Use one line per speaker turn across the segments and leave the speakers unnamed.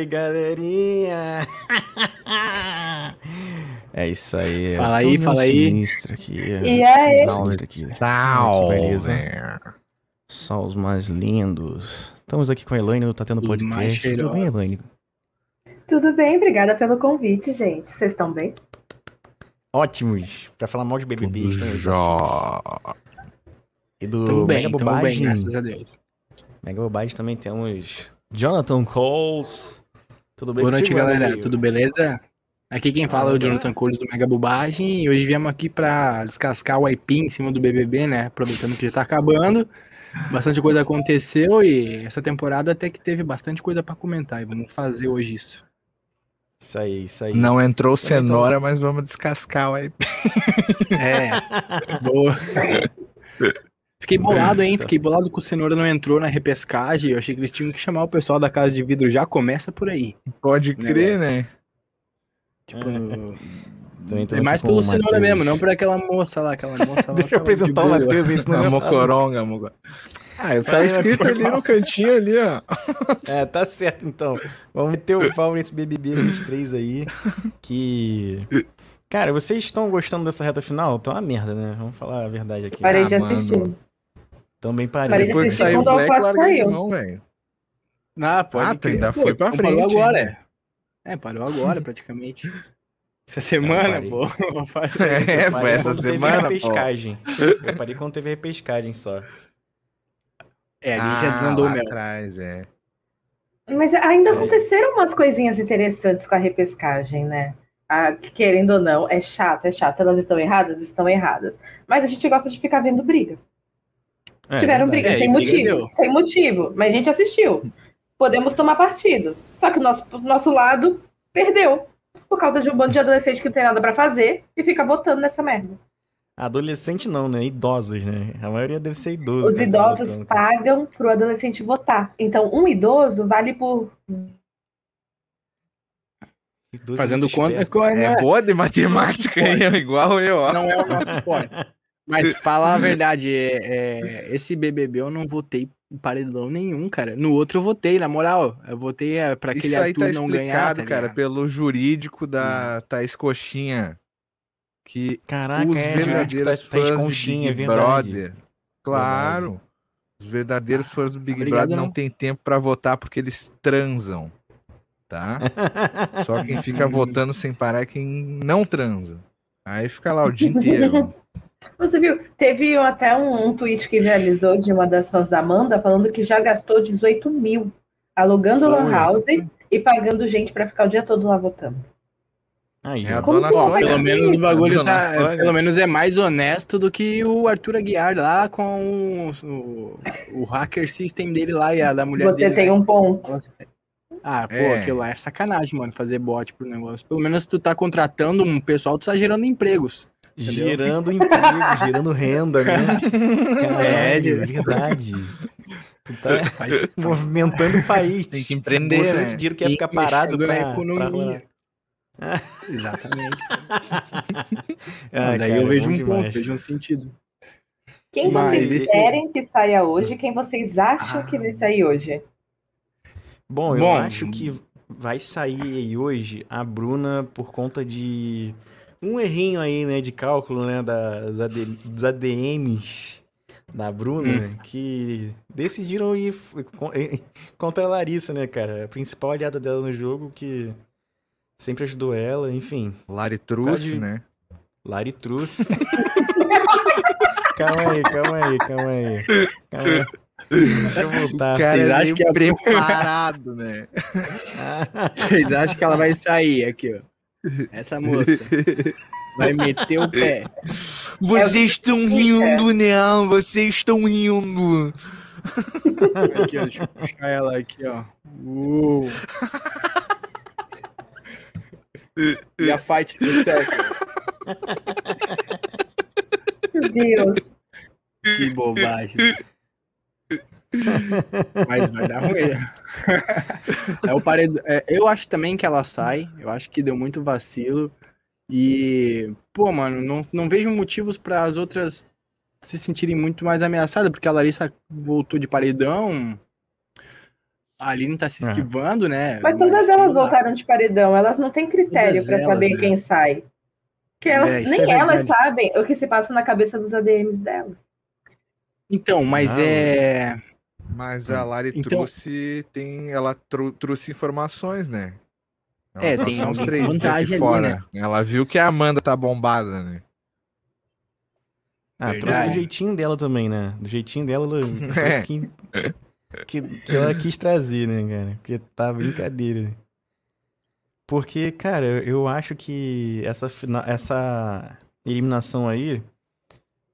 Aí, galerinha! É isso aí.
Fala aí, fala aí.
Sinistro aqui.
E aí?
Sinistro aqui.
Salve.
Que beleza. Só os mais lindos. Estamos aqui com a Elaine do Tá Tendo
Os mais
Podcast. Tudo bem. Elaine?
Tudo bem, obrigada pelo convite, gente. Vocês estão bem?
Ótimos. Pra falar mal de BBB.
Tudo jó.
E do
Tamo bem,
Mega
tamo bem,
Bobagem.
graças a Deus.
Mega Bobagem também temos Jonathan Coles. Tudo bem
Boa noite, galera.
amigo?
Tudo beleza? Aqui quem fala é o Jonathan Coles do Mega Bobagem e hoje viemos aqui pra descascar o aipim em cima do BBB, né? Aproveitando que já tá acabando. Bastante coisa aconteceu e essa temporada até que teve bastante coisa pra comentar e vamos fazer hoje isso.
Isso aí, isso aí.
Não entrou cenoura, mas vamos descascar o aipim.
É, boa. Fiquei bolado, hein? Fiquei bolado que o Cenoura não entrou na repescagem. Eu achei que eles tinham que chamar o pessoal da Casa de Vidro. Já começa por aí.
Pode crer, né?
Tipo,
Também tô
é mais pelo Cenoura mesmo, não por aquela moça lá, aquela moça lá.
Deixa eu apresentar
de
o. Matheus aí, senão
A
eu falo.
mocoronga, mocoronga. Ah, tá escrito ali
mal.
no cantinho ali, ó.
É, tá certo então. Vamos meter o pau nesse BBB 23 aí. Que. Cara, vocês estão gostando dessa reta final? Tá uma merda, né? Vamos falar a verdade aqui.
Parei de
Ah, mano.
Também
Parei
parei.
de
Depois que saiu o Black, larguei de mão, velho.
Ah, pode
Ah, tu
crer.
ainda
Pô,
foi pra
então Parou
frente,
agora,
hein?
é. É, parou agora praticamente. Essa semana, pô.
É,
Eu
foi
parei
essa
quando teve
semana, pô.
repescagem. Eu parei quando teve repescagem só.
É, ali
Ah,
já desandou mesmo.
atrás, é.
Mas ainda
É.
aconteceram umas coisinhas interessantes com a repescagem, né? Ah, que querendo ou não, é chato, é chato. Elas estão erradas? Estão erradas. Mas a gente gosta de ficar vendo briga.
É,
Tiveram
verdade.
briga,
É,
sem motivo.
deu.
Sem motivo. Mas a gente assistiu. Podemos tomar partido. Só que o nosso, nosso lado perdeu. Por causa de um bando de adolescente que não tem nada pra fazer e fica votando nessa merda.
Adolescente não, né? Idosos, né? A maioria deve ser idoso.
Os
cara,
idosos
tá votando.
pagam pro adolescente votar. Então, um idoso vale por.
Idoso
Fazendo
muito
conta com
É boa de matemática, hein? igual eu, ó.
Não é o nosso esporte. Mas falar a verdade, é, é, esse BBB eu não votei em paredão nenhum, cara. No outro eu votei, na moral. Eu votei é, pra aquele
Isso aí
Arthur
tá
não ganhar,
explicado,
tá
cara,
ligado?
pelo jurídico da Thaís Coxinha. Que
Caraca,
os
é, tá,
verdadeiros
tá
fãs
é
do Big
verdade.
Brother. Claro. Os verdadeiros fãs do Big
Obrigado,
Brother não
não.
têm tempo pra votar porque eles transam. Tá? Só quem fica votando sem parar é quem não transa. Aí fica lá o dia inteiro.
Você viu? Teve até um, um tweet que viralizou de uma das fãs da Amanda falando que já gastou 18 mil alugando. Lan House e pagando gente pra ficar o dia todo lá votando.
Aí,
É a dona
Pelo menos o
isso?
bagulho tá.
Sônia.
Pelo menos é mais honesto do que o Arthur Aguiar lá com o, o, o hacker system dele lá e a da mulher
Você
dele.
tem
né?
um ponto.
Ah, pô,
É.
aquilo lá é sacanagem, mano, fazer bot pro negócio. Pelo menos tu tá contratando um pessoal, tu tá gerando empregos. Entendeu?
Gerando emprego, gerando renda, né?
É,
Caralho,
de-
verdade. Tu tá
Faz-
movimentando o país.
Tem que empreender,
Botando
né?
esse dinheiro que ia
Sim,
ficar parado pra,
na economia.
pra-
Exatamente.
Ai,
Daí
cara,
eu vejo
bom
um
demais.
ponto, vejo um sentido.
Quem
Mas
vocês
esse-
querem que saia hoje? Quem vocês acham
Ah.
que vai sair hoje?
Bom, eu
Bom,
acho que vai sair hoje a Bruna por conta de um errinho aí, né, de cálculo, né, das AD dos ADMs da Bruna, que decidiram ir eh, contra a Larissa, né, cara? A principal aliada dela no jogo, que sempre ajudou ela, enfim.
Lari Truce,
Pode-
né?
Lari Truce. calma aí, calma aí, calma aí. Calma aí. Deixa eu voltar.
O cara
vocês
é
acham
meio
que a-
preparado, né?
Vocês acham que ela vai sair aqui, ó? Essa moça vai meter o pé.
Vocês estão rindo, né? Vocês estão rindo.
Aqui, ó, deixa eu puxar ela aqui, ó. Uh. E a fight do século.
Meu Deus.
Que bobagem. Mas vai dar ruim. É o paredo... é, eu acho também que ela sai. Eu acho que deu muito vacilo. E, pô, mano, não, não vejo motivos para as outras se sentirem muito mais ameaçadas, porque a Larissa voltou de paredão. a Aline tá se
É.
esquivando, né?
Mas todas elas voltaram de paredão, elas não têm critério
elas,
saber
né?
quem sai. Que elas,
É,
nem
é
elas sabem o que se passa na cabeça dos ADMs delas.
Então, mas
Não.
é.
Mas a Lari
Então-
trouxe, tem, ela trou- trouxe informações, né? Ela
É, tem
uns três
vantagem ali,
fora.
né?
Ela viu que a Amanda tá bombada, né?
Ah,
Verdade.
trouxe do jeitinho dela também, né? Do jeitinho dela, ela
É.
que, que, que ela quis trazer, né, cara? Porque tá brincadeira. Porque, cara, eu acho que essa, essa eliminação aí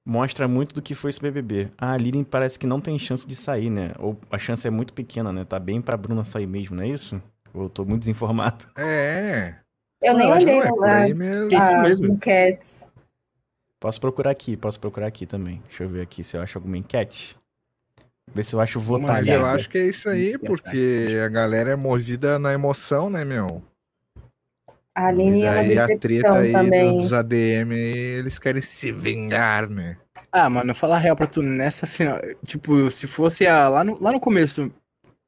mostra muito do que foi esse BBB. A Aline parece que não tem chance de sair, né? Ou a chance é muito pequena, né? Tá bem pra Bruna sair mesmo, não é isso? Ou eu tô muito desinformado?
É.
Eu
Não,
nem olhei
é.
É isso mesmo.
enquetes.
Posso procurar aqui, posso procurar aqui também. Deixa eu ver aqui se eu acho alguma enquete. Ver se eu acho
Vamos
Mas eu acho que é isso aí, porque a galera é movida na emoção, né, meu?
A Aline
Mas
é uma
aí a treta aí
também.
dos ADM, eles querem se vingar, né?
Ah, mano, falar a real pra tu nessa final. Tipo, se fosse a, lá, no, lá no começo,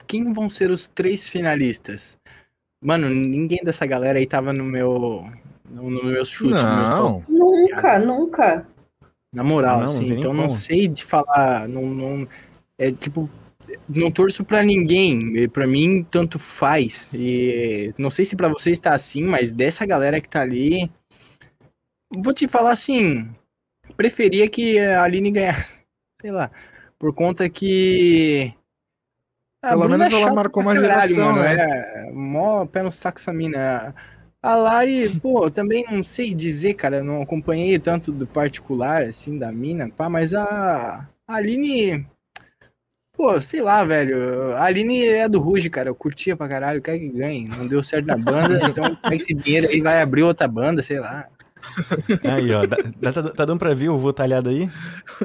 quem vão ser os três finalistas? Mano, ninguém dessa galera aí tava no meu. No, no meu chute.
Não,
Nunca, nunca.
Na moral,
Não, não
assim, então não
como.
sei de falar, não, não é tipo, não torço pra ninguém, pra mim tanto faz, e não sei se pra vocês tá assim, mas dessa galera que tá ali, vou te falar assim, preferia que a Aline ganhasse, sei lá, por conta que... a
Pelo
Bruna
menos
é
ela marcou uma
caralho,
geração,
mano,
né?
É, mó pé no saco essa mina. A Lari, pô, também não sei dizer, cara, não acompanhei tanto do particular, assim, da mina, pá, mas a, a Aline, pô, sei lá, velho, a Aline é do Ruge, cara, eu curtia pra caralho, quer que ganhe, não deu certo na banda, então pega esse dinheiro aí vai abrir outra banda, sei lá.
Aí, ó. dá- dá- tá, tá dando pra ver o votalhado aí?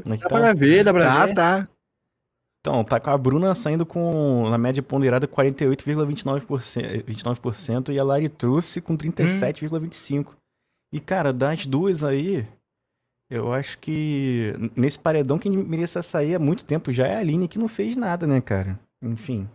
Como é que
Dá
tá?
pra ver, dá pra
tá,
ver.
tá.
Então, tá com a Bruna saindo com, na média ponderada, 48,29%, 29%, e a Lari trouxe com 37,25%. E, cara, das duas aí, eu acho que nesse paredão quem merecia sair há muito tempo já é a Aline, que não fez nada, né, cara? Enfim.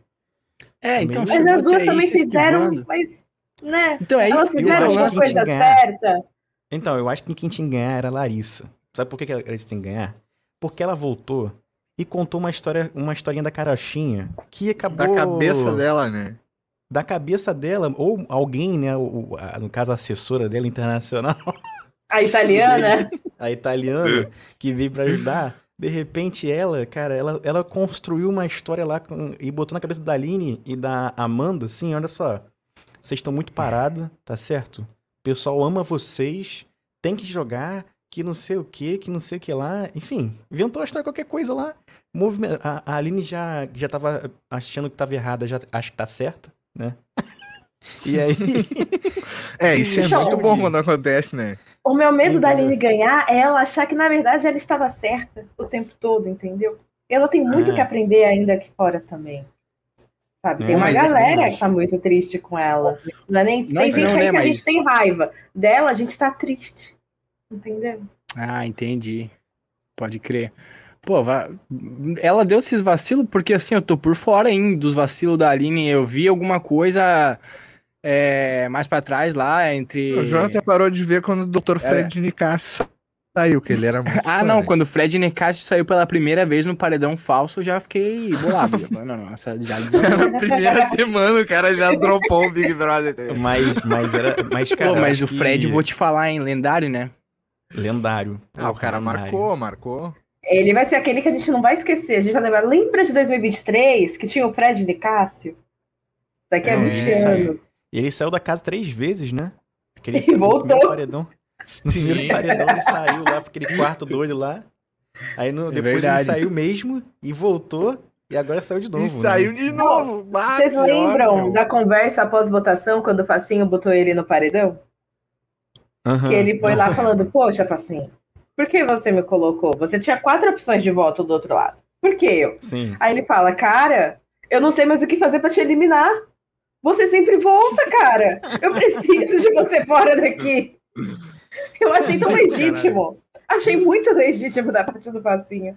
É, então
Mas
as duas também fizeram, mas, né?
Então é
Elas
isso que eu
fizeram
acho
uma
tinha
coisa
ganhar.
certa.
Então, eu acho que quem tinha que ganhar era a Larissa. Sabe por que a Larissa tem que ganhar? Porque ela voltou e contou uma história, uma historinha da carochinha que acabou...
Da cabeça dela, né?
da cabeça dela, ou alguém, né, o- a- no caso a assessora dela internacional,
A italiana.
a italiana, que veio pra ajudar, de repente ela, cara, ela, ela construiu uma história lá com- e botou na cabeça da Aline e da Amanda, assim, olha só, vocês estão muito parados, tá certo? O pessoal ama vocês, tem que jogar, que não sei o que, que não sei o que lá, enfim, inventou a história qualquer coisa lá. Movime- A, a Aline já, já tava achando que tava errada, já acha que tá certa, né? E aí,
É, isso é muito bom quando acontece, né?
O meu medo da? Aline ganhar é ela achar que, na verdade, ela estava certa o tempo todo, entendeu? Ela tem muito
Ah.
que aprender ainda aqui fora também. Sabe? Tem
É,
uma
é
galera
verdade.
que tá muito triste com ela. Não é nem...
Não,
tem gente aí
né,
que a gente tem raiva. Dela, a gente tá triste. Entendeu?
Ah, entendi. Pode crer. Pô, ela deu esses vacilos porque assim, eu tô por fora ainda dos vacilos da Aline. Eu vi alguma coisa é, mais pra trás lá entre.
O Jonathan parou de ver quando o Dr.
É.
Fred Nicasso saiu, que ele era muito
Ah, não,
né?
quando o Fred Nicásio saiu pela primeira vez no paredão falso, eu já fiquei bolado. Não, não, essa já.
Na primeira semana o cara já dropou o Big Brother.
mas, mas era, mas cara,
Pô, mas o Fred,
que-
vou te falar, hein, lendário, né?
lendário.
Ah, o cara
lendário.
marcou, marcou.
Ele vai ser aquele que a gente não vai esquecer. A gente vai lembrar. Lembra de 2023, que tinha o Fred de Cássio? Daqui a
É,
20
isso aí.
anos.
E ele saiu da casa três vezes, né? Aquele
E
no
voltou.
paredão. No primeiro paredão ele saiu lá pra aquele quarto doido lá. Aí no-
É
depois
verdade.
ele saiu mesmo e voltou. E agora saiu de novo.
E
né?
saiu de novo.
Vocês lembram
meu.
da conversa após votação, quando o Facinho botou ele no paredão?
Aham.
Que ele foi lá falando, poxa, Facinho, por que você me colocou? Você tinha quatro opções de voto do outro lado. Por que eu?
Sim.
Aí ele fala, cara, eu não sei mais o que fazer pra te eliminar. Você sempre volta, cara. Eu preciso de você fora daqui. Eu achei tão legítimo. Achei muito legítimo da parte do Facinho.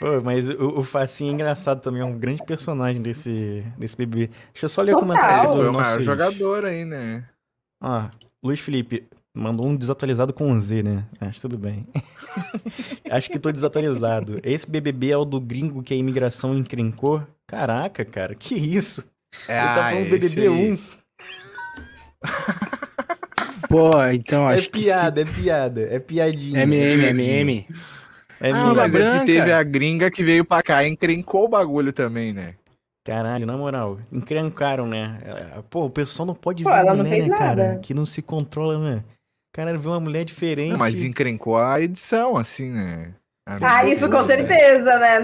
Pô, mas o, o Facinho é engraçado também, é um grande personagem desse, desse bebê. Deixa eu só ler o comentário
Ele foi
do
o maior jogador aí, né?
Ó, Luiz Felipe mandou um desatualizado com um Z, né? Acho tudo bem. Acho que tô desatualizado. Esse BBB é o do gringo que a imigração encrencou? Caraca, cara, que isso?
É,
Ele tá falando BBB
aí.
1.
Pô, então
É
acho
piada, é piada, é piadinha.
que... MM,
é piadinha.
MM.
É
Ah.
Mas é
branca.
que teve a gringa que veio pra cá e encrencou o bagulho também, né?
Caralho, na moral, encrencaram, né? É, Pô, o pessoal não pode
Pô,
ver
ela
mulher, né, cara?
nada.
Que não se controla, né? Caralho, vê uma mulher diferente.
Não, mas encrencou a edição, assim, né? A
Ah, isso com certeza, né?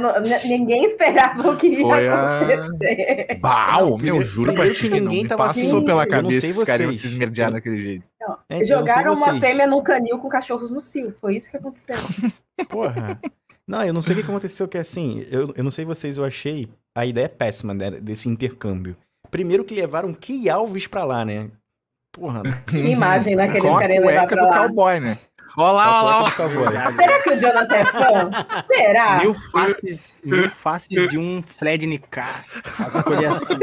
Ninguém esperava o que ia
Foi a-
acontecer.
Bah,
Não,
meu,
primeiro-
juro pra ti
que
não
ninguém
me
tava
passou
assim,
pela
eu não
cabeça
sei
esses caras se esmerdear daquele jeito.
É, eu não sei
Jogaram uma
vocês.
fêmea num canil com cachorros no cio. Foi isso que aconteceu.
Porra. Não, eu não sei o que aconteceu, que assim, eu, eu não sei vocês, eu achei a ideia péssima né, desse intercâmbio. Primeiro que levaram Key Alves pra lá, né? Porra.
Que imagem, né? Que eles
a
querem levar pra
do
lá.
cowboy, né? Olha lá, olha lá, olha lá.
Por favor.
Será que o Jonathan é fã? Será?
Mil faces, mil faces de um Fred Nicasso. Escolher a sua.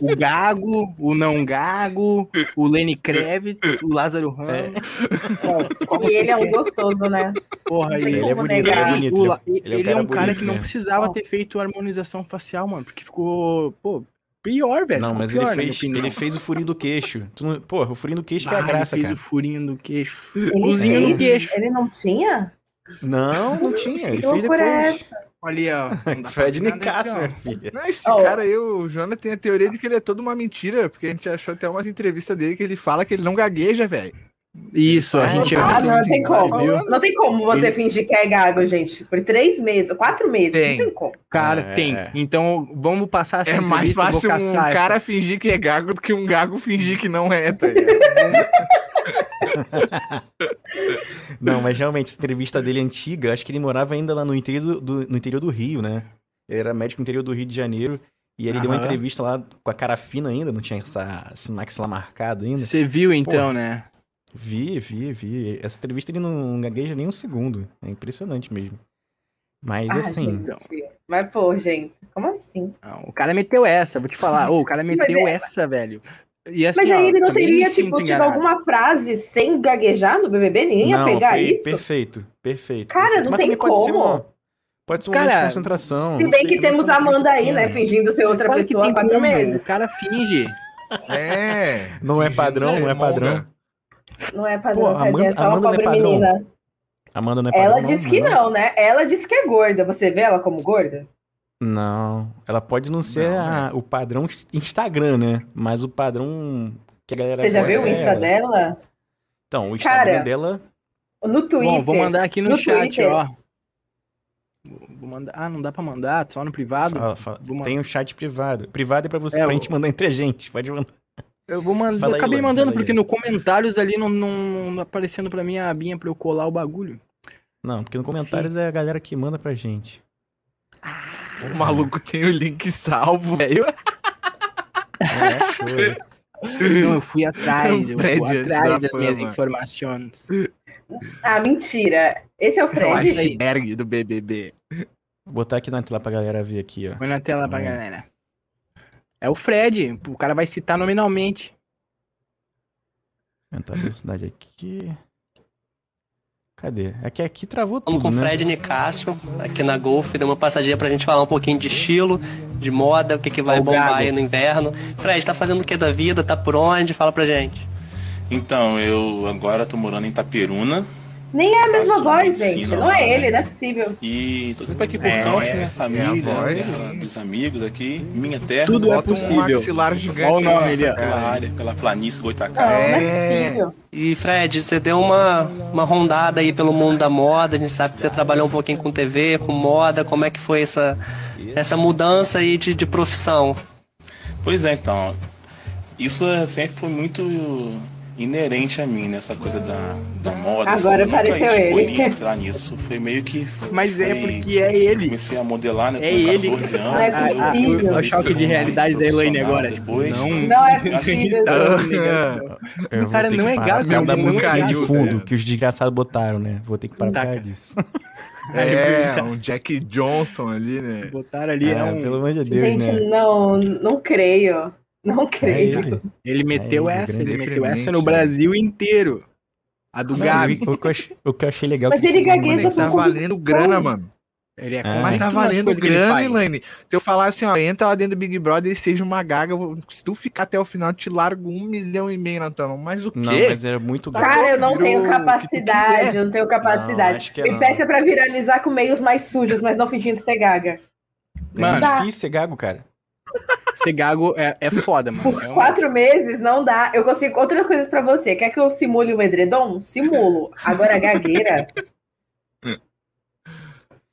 O Gago, o não Gago, o Lenny Kravitz, o Lázaro Ramos. Qual, qual
E ele é um
quer?
gostoso, né?
Porra,
Não tem
ele
Ele é bonito, ele é bonito. Ele
Ele,
é um
é
cara
um cara
bonito,
que não
né?
precisava ter feito harmonização facial, mano, porque ficou, pô, pior, velho.
Não, mas
pior,
ele fez, ele fez o furinho do queixo. Tu não- Porra, o furinho do queixo que é
Ah,
a graça,
ele fez
cara.
o furinho do queixo.
Fez?
no queixo.
Ele não tinha?
Não, não tinha. Ele fez
loucura é
depois.
essa?
Olha, ó. dá pra
Fred Nicasso,
ó.
minha filha.
Não, esse
Oh.
cara aí, o Jonathan tem a teoria de que ele é toda uma mentira, porque a gente achou até umas entrevistas dele que ele fala que ele não gagueja, velho.
Isso, a
Ah,
gente
Ah, não, tem como.
viu?
Não tem como você
Ele-
fingir que é gago, gente. Por três meses, quatro meses.
Tem.
Não tem como.
Cara,
É.
tem. Então, vamos passar essa
É mais fácil um cara fingir que é gago do que um gago fingir que não é, tá?
Não, mas realmente, essa entrevista dele antiga, acho que ele morava ainda lá no interior do, do- no interior do Rio, né? Ele era médico no interior do Rio de Janeiro. E ele deu uma
Aham.
entrevista lá com a cara fina ainda, não tinha essa, esse maxilar marcado ainda.
Você viu então, né?
Vi, vi, vi. Essa entrevista ele não gagueja nem um segundo. É impressionante mesmo. Mas
Ah,
assim,
gente. Mas, pô, gente, como assim?
Não, o cara meteu essa, vou te falar. Ô, o cara meteu
é-
essa, velho. E assim,
Mas aí
ó,
ele não teria, tipo, tido alguma frase sem gaguejar no BBB? Ninguém ia
não,
pegar
foi
isso?
perfeito, perfeito.
Cara,
perfeito.
não
Mas
tem
também pode ser
como.
uma- pode ser um
Cara,
momento de concentração.
Se bem
sei,
que temos a Amanda aí, né? Fingindo ser outra
Claro
pessoa há
tem
quatro
como,
meses.
O cara finge.
É.
Não é padrão, não é padrão.
Não é padrão,
Pô,
tadinha,
Amanda-
é só uma
Amanda não é
pobre
padrão.
menina.
Amanda não é padrão,
Ela disse que não, né? Ela disse que é gorda. Você vê ela como gorda?
Não, ela pode não ser
Não,
a- o padrão Instagram, né? Mas o padrão que a galera
Você já viu o
é
Insta
ela.
dela?
Então, o Instagram
Cara,
dela.
No Twitter.
Bom, vou mandar aqui no,
No
chat,
Twitter.
ó. Vou mandar... Ah, não dá pra mandar, só no privado?
fala- fala-
Vou mandar.
tem um chat privado. Privado é pra você,
É,
pra
o-
gente mandar entre a gente. Pode mandar.
Eu vou mandar.
Fala
Eu
aí,
acabei mandando
fala aí.
porque no comentários ali não, não, não aparecendo pra mim a abinha pra eu colar o bagulho.
Não, porque no comentários é a galera que manda pra gente.
O maluco tem o link salvo, velho.
É, show.
Não, eu fui atrás, eu
Fred
fui atrás
da
das minhas
fama.
informações.
Ah, mentira. Esse é o
É o
Fred?
iceberg do BBB.
Vou botar aqui na tela pra galera ver aqui, ó.
Põe na tela pra
Hum.
galera. É o Fred, o cara vai citar nominalmente.
Aumentar a velocidade aqui. Cadê? É que aqui travou
Falamos
tudo,
com o
né?
Fred Nicásio, aqui na Golf, deu uma passadinha pra gente falar um pouquinho de estilo, de moda, o que, que vai
Ó o
bombar aí no inverno. Fred, tá fazendo o que da vida? Tá por onde? Fala pra gente.
Então, eu agora tô morando em Itaperuna
Nem é a mesma voz, gente. Não é ele,
né?
não é possível.
e tô sempre aqui por
É,
essa é
minha
a
família,
voz,
né, dos amigos aqui, minha terra,
Tudo é
Bota um
possível.
maxilar gigante
o nome
nessa
pela área, pela planície Goitacá.
não é
É.
possível.
E Fred, você deu uma, uma rondada aí pelo mundo da moda, a gente sabe que você trabalhou um pouquinho com TV, com moda, como é que foi essa, essa mudança aí de, de profissão?
Pois é, então, isso é- sempre foi muito inerente a mim, né, essa coisa da, da moda.
Agora
assim,
apareceu
nunca escolhi
ele.
entrar nisso, foi meio que...
Mas é porque é ele.
Comecei a modelar, né,
É
com
ele.
14 anos.
Não é
eu-
possível.
eu-
Olha o choque de realidade da Elaine agora.
Depois,
Não,
Não é
Eu
possível.
Eu vou
cara não
que
é gato,
causa da
é
musiquinha de fundo que os desgraçados botaram, né? Vou ter que parar por
Tá,
causa disso.
É, um Jack Johnson ali, né?
Botaram ali, é,
Ah,
um...
Pelo amor de Deus,
Gente,
né?
não, não creio. Não
É
creio.
ele.
ele meteu
É,
essa, ele meteu essa no? Brasil inteiro. A do
Não,
Gabi.
o, que eu achei, o que eu achei legal
Mas
que
ele gagueja
Mano, tá
com
valendo grana, mano.
Ele é,
É.
Mas tá valendo
ele
grana. Elaine. Se eu falar assim, ó, entra lá dentro do Big Brother e seja uma gaga, se tu ficar até o final, eu te largo um milhão e meio na tua mão. Mas o quê?
Não, mas era muito
Tá
Cara, eu não tenho capacidade, eu não tenho capacidade.
Não, acho que é
Me
não.
peça pra viralizar com meios mais sujos, mas não fingindo ser gaga.
É
Mano,
Dá.
difícil ser gago, cara.
Ser gago é, é foda, mano.
Por
É um-
quatro meses não dá. Eu consigo outras coisas pra você. Quer que eu simule um edredom? Simulo. Agora gagueira.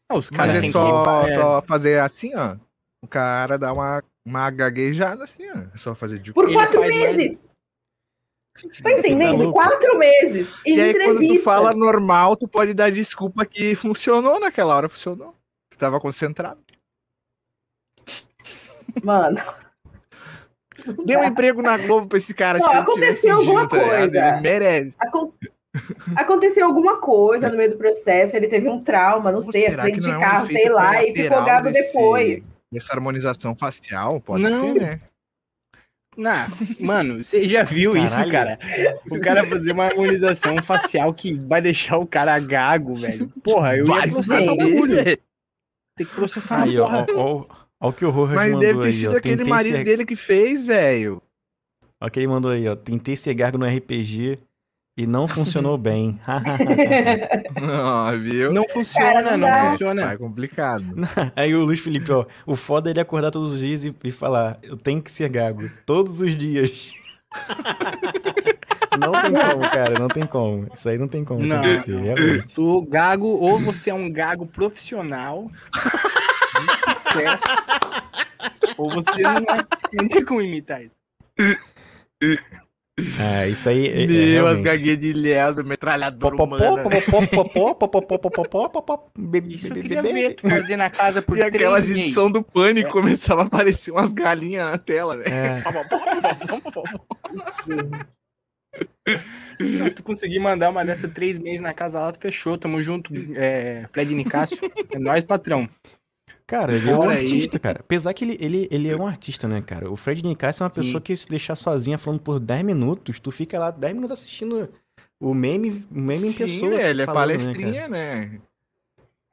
Ah, os
Mas
caras
é
têm
só,
que... é,
só fazer assim, ó. O cara dá uma, uma gaguejada assim, ó. É só fazer de
Por quatro
faz mais-
meses. Tá entendendo?
louco.
quatro meses. Em
E aí, quando tu fala normal, tu pode dar desculpa que funcionou naquela hora, funcionou. Tu tava concentrado.
Mano,
Dê um emprego na Globo pra esse cara.
Não, aconteceu alguma
tá
coisa.
Ele merece.
acon- aconteceu alguma coisa no meio do processo. Ele teve um trauma, não
Ou
sei, acidente de
é um
carro, sei lá, e ficou gago
desse-
depois.
Essa harmonização facial, pode
Não.
ser, né?
Não, mano, você já viu isso,
Caralho.
cara? O cara fazer uma harmonização facial que vai deixar o cara gago, velho. Porra, eu
Vai
ia processar o bagulho. Tem que processar
Aí, ó, ó, ó o que o Rojas
Mas
mandou
deve ter
aí,
sido
ó.
aquele marido
ser-
dele que fez, velho.
Ó, o que ele mandou aí, ó. Tentei ser gago no RPG e não funcionou bem.
Não, viu?
Não funciona,
Cara, não
não, funciona.
É complicado.
aí o Luiz Felipe, ó. O foda é ele acordar todos os dias e, e falar: Eu tenho que ser gago. Todos os dias. não tem como, cara. Não tem como. Isso aí não tem como
Não.
acontecer, realmente.
Tu gago, ou você é um gago profissional sucesso, ou você não, é, não tem como imitar isso.
Ah, isso aí. É, é
Meu, as gaguinhas de Lesa, metralhadora humana.
Isso eu
bebê,
queria
bebê.
ver tu fazer na casa por
E aquelas edições do Pânico começavam a aparecer umas galinhas na tela, velho.
É.
Se tu conseguir mandar uma dessa três meses na casa lá, tu fechou. Tamo junto, é, Fred Nicásio. É nóis, patrão.
Cara, ele é um artista, cara. Apesar que ele, ele, ele é um artista, né, cara? O Fred Nicasso é uma
Sim.
pessoa que se deixar sozinha falando por 10 minutos, tu fica lá 10 minutos assistindo o meme, o meme em
Sim,
pessoa.
velho, é
falando, né,
palestrinha, né?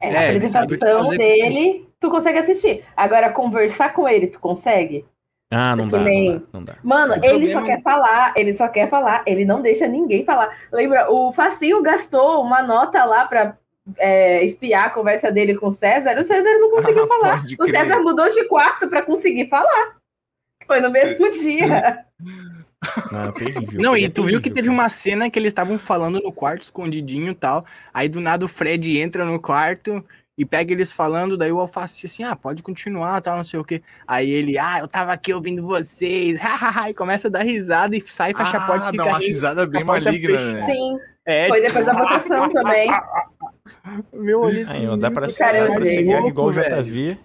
É,
É,
a
ele
apresentação
fazer-
dele, tu consegue assistir. Agora, conversar com ele, tu consegue?
Ah, não
É
dá,
nem-
não dá, não dá.
Mano,
O
ele
problema-
só quer falar, ele só quer falar, ele não deixa ninguém falar. Lembra, o Facinho gastou uma nota lá pra é, espiar a conversa dele com o César, o César não conseguiu
Ah,
falar. O
crer.
César mudou de quarto pra conseguir falar. Foi no mesmo dia.
Não, terrível.
Não, e
é
tu viu que teve
cara.
uma cena que eles estavam falando no quarto, escondidinho e tal. Aí do nada o Fred entra no quarto e pega eles falando, daí o Alface diz assim, ah, pode continuar, tal, não sei o quê. Aí ele, ah, eu tava aqui ouvindo vocês, hahaha, e começa a dar risada e sai, fecha a porta e
Ah,
fica
dá uma risada bem maligna, né?
Sim,
É,
foi
tipo,
depois da votação também.
meu olho
Aí, ó, dá pra
Cara,
dá
eu
pra
achei
ser igual o. JV.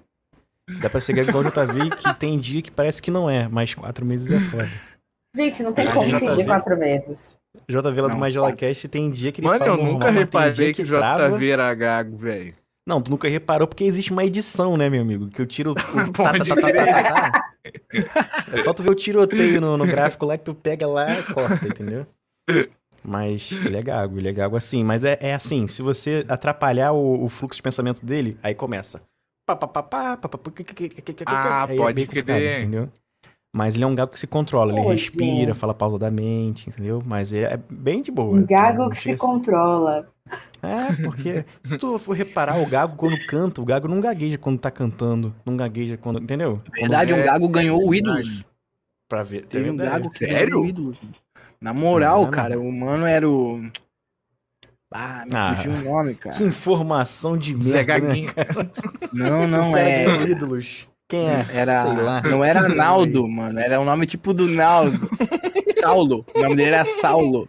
Dá pra ser igual o JV, que tem dia que parece que não é, mas quatro meses é foda.
Gente, não tem
Ah,
como fingir quatro meses.
JV lá do
Não,
Magela Cast tem dia que ele
Mano,
fala
eu
normal,
nunca
tem
reparei que o
trava.
JV era gago, velho.
Não, tu nunca reparou porque existe uma edição, né, meu amigo? Que eu tiro o. tá, tá, tá. É só tu ver o tiroteio no, no gráfico lá que tu pega lá e corta, entendeu? Mas ele é gago, ele é gago assim. Mas é, é assim, se você atrapalhar o, o fluxo de pensamento dele, aí começa. Pá, pá,
Ah,
aí é
pode
complicado,
crer.
Entendeu? Mas ele é um gago que se controla, ele respira, fala pausadamente, entendeu? Mas ele é bem de boa.
Um gago
Não
que se
chega-
controla.
é, porque se tu for reparar, o gago quando canta, o gago não gagueja quando tá cantando. Não gagueja quando. Entendeu?
Na verdade, um
É,
gago ganhou o
verdade.
ídolos.
Pra ver.
Teve um
verdade.
gago que
Sério?
ganhou o ídolos. mano. Na moral, cara, o mano era o. Ah, me
Ah.
fugiu o nome, cara.
Que informação de
Zé
merda, né?
Gaguinho.
Não, não
cara
é.
ganhou ídolos. Quem é?
Era,
Sei lá.
Não era Naldo, mano. Era um nome tipo do Naldo. Saulo. O nome dele era Saulo.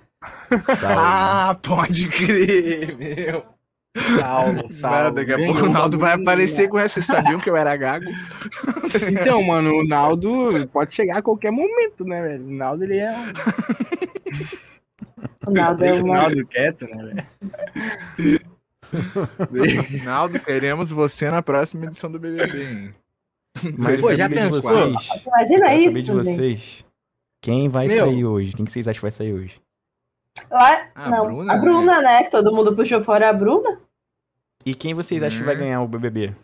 Saulo.
Ah, pode crer, meu.
Saulo, Saulo.
Mano, daqui a pouco o Naldo vai aparecer com essa. Vocês sabiam que eu era gago?
Então, mano, o Naldo pode chegar a qualquer momento, né, velho? O Naldo, ele é.
O Naldo é
o. Naldo quieto, né, velho?
Naldo, queremos você na próxima edição do BBB, hein?
Mas
Pô, já pensou?
Imagina isso,
saber de vocês. Quem vai
Meu.
sair hoje? Quem que vocês acham que vai sair hoje?
Lá,
A
não,
Bruna,
a Bruna, né? Que todo mundo puxou fora a Bruna.
E quem vocês acham que vai
Hum.
ganhar o BBB?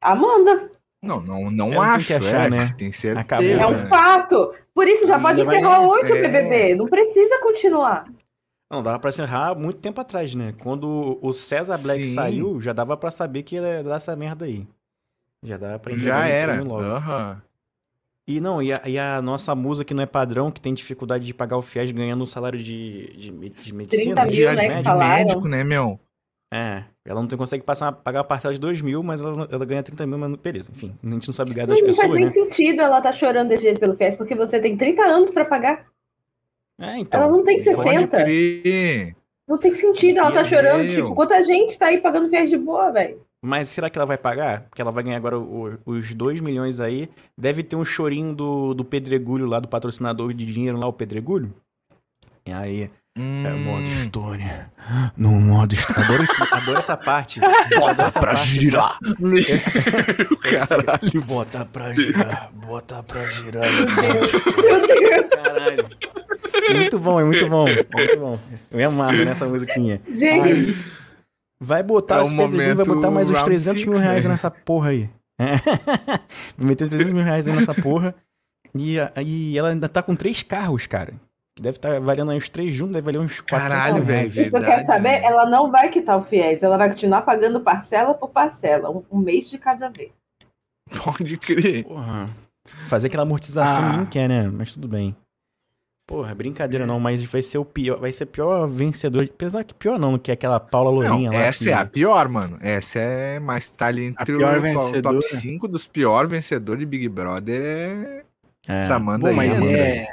Amanda.
Não, não,
Eu
não
não tenho
acho,
que achar,
é,
né?
tem certeza.
Acabou,
É um
né?
fato. Por isso já pode
Amanda
encerrar hoje o
É.
BBB. Não precisa continuar.
Não, dava pra encerrar muito tempo atrás, né? Quando o César Black
Sim.
saiu, já dava pra saber que ia dar essa merda aí. Já dava pra
Já
o
era.
logo.
Aham.
E não, e a, e a nossa musa que não é padrão, que tem dificuldade de pagar o FIES ganhando um salário de, de, de medicina.
30
de
mil,
De,
né,
de médico, né, meu?
É, ela não tem, consegue passar, pagar a parcela de 2 mil, mas ela, ela ganha 30 mil, mas beleza. Enfim, a gente não sabe ganhar das
Não, não faz
pessoas,
nem
né?
sentido ela tá chorando desse jeito pelo FES, porque você tem 30 anos pra pagar.
É, então.
Ela não tem
pode-
60.
Pode crer.
Não tem sentido, ela tá
Meu
chorando.
Deus.
Tipo, quanta gente tá aí pagando FES de boa, velho.
Mas será que ela vai pagar? Porque ela vai ganhar agora o- os 2 milhões aí. Deve ter um chorinho do, do Pedregulho lá, do patrocinador de dinheiro lá, o Pedregulho. E aí,
Hum,
é modo Estônia. No modo Estônia. Adoro, adoro essa parte. Bota essa parte.
Caralho.
Bota pra girar, bota pra girar. Caralho. Muito bom, é muito bom. É muito bom. Eu me amarro nessa musiquinha.
Gente,
Aí, vai botar
É o
esse Pedregulho, vai botar mais uns
round
300 mil
six,
reais
né?
nessa porra aí. É. Vai meter 300 mil reais aí nessa porra. E, e ela ainda tá com três carros, cara. Deve estar valendo aí os três juntos, deve valer uns 400
Caralho, velho,
se tu quer saber,
né?
ela não vai quitar o FIES. Ela vai continuar pagando parcela por parcela. Um, um mês de cada vez.
Pode crer.
Porra. Fazer aquela amortização
Ah.
ninguém quer, né? Mas tudo bem. Porra, brincadeira não, mas vai ser o pior, vai ser o pior vencedor. Apesar que pior não, que é aquela Paula Lourinha
Não,
lá.
essa
que-
é a pior, mano. Essa é. Mas tá ali entre
pior
o top 5 dos piores vencedores de Big Brother. É.
É.
Essa Amanda
Pô,
aí.
mas
Amanda.
é.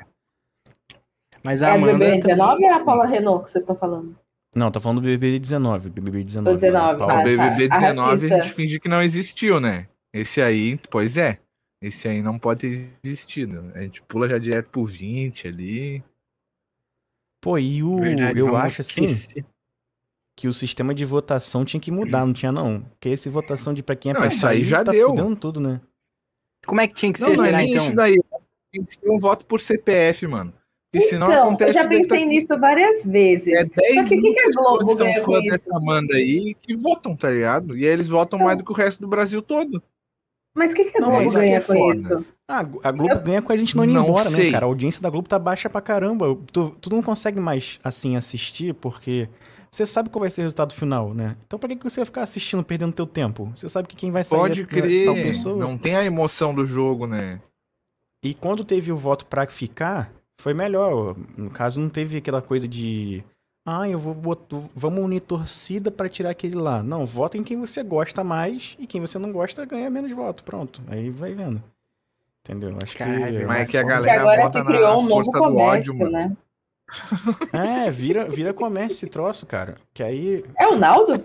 Mas
É
a
a
Amanda.
BBB 19 ou é a Paula Renault que vocês estão falando?
Não, tô falando do BBB 19. BBB 19.
Do 19,
né? Paula-
Ah,
o BBB
tá. A
19 a
racista.
gente finge que não existiu, né? Esse aí, pois é. Esse aí não pode ter existido. A gente pula já direto pro 20 ali.
Pô, e o.
Verdade,
eu acho assim que o sistema de votação tinha que mudar, não tinha não. Porque esse votação de pra quem é
Não,
pra
isso aí já
tá
deu.
fudendo tudo, né?
Como é que tinha que
Não,
ser,
não é
será,
nem
então?
isso daí. Tem que ser um voto por CPF, mano. Porque senão
então,
acontece.
eu já pensei
tá-
nisso várias vezes.
É 10
Só que o que,
mil
que a
pessoas
Globo
são
ganha com
fã
isso?
dessa Amanda aí que votam, tá ligado? E aí eles votam mais do que o resto do Brasil todo.
Mas o que, que a
Não,
Globo
isso
ganha
é
com isso?
Ah, a Globo ganha com a gente não indo
Não
embora, né,
sei.
cara? A audiência da Globo tá baixa pra caramba. Tu, tu não consegue mais, assim, assistir, porque você sabe qual vai ser o resultado final, né? Então pra que que você vai ficar assistindo, perdendo teu tempo? Você sabe que quem vai sair
Pode
é tal
crer.
pessoa.
Não tem a emoção do jogo, né?
E quando teve o voto pra ficar, foi melhor. No caso, não teve aquela coisa de. Ah, eu vou botar. Vamos unir torcida pra tirar aquele lá. Não, vota em quem você gosta mais e quem você não gosta ganha menos voto. Pronto. Aí vai vendo. Entendeu? Acho
Caralho,
que.
Mas é que a galera
agora
vota
se
na
criou um novo
força do ódio,
comércio,
mano.
né?
É, vira, vira comércio esse troço, cara. Que aí.
É o Naldo?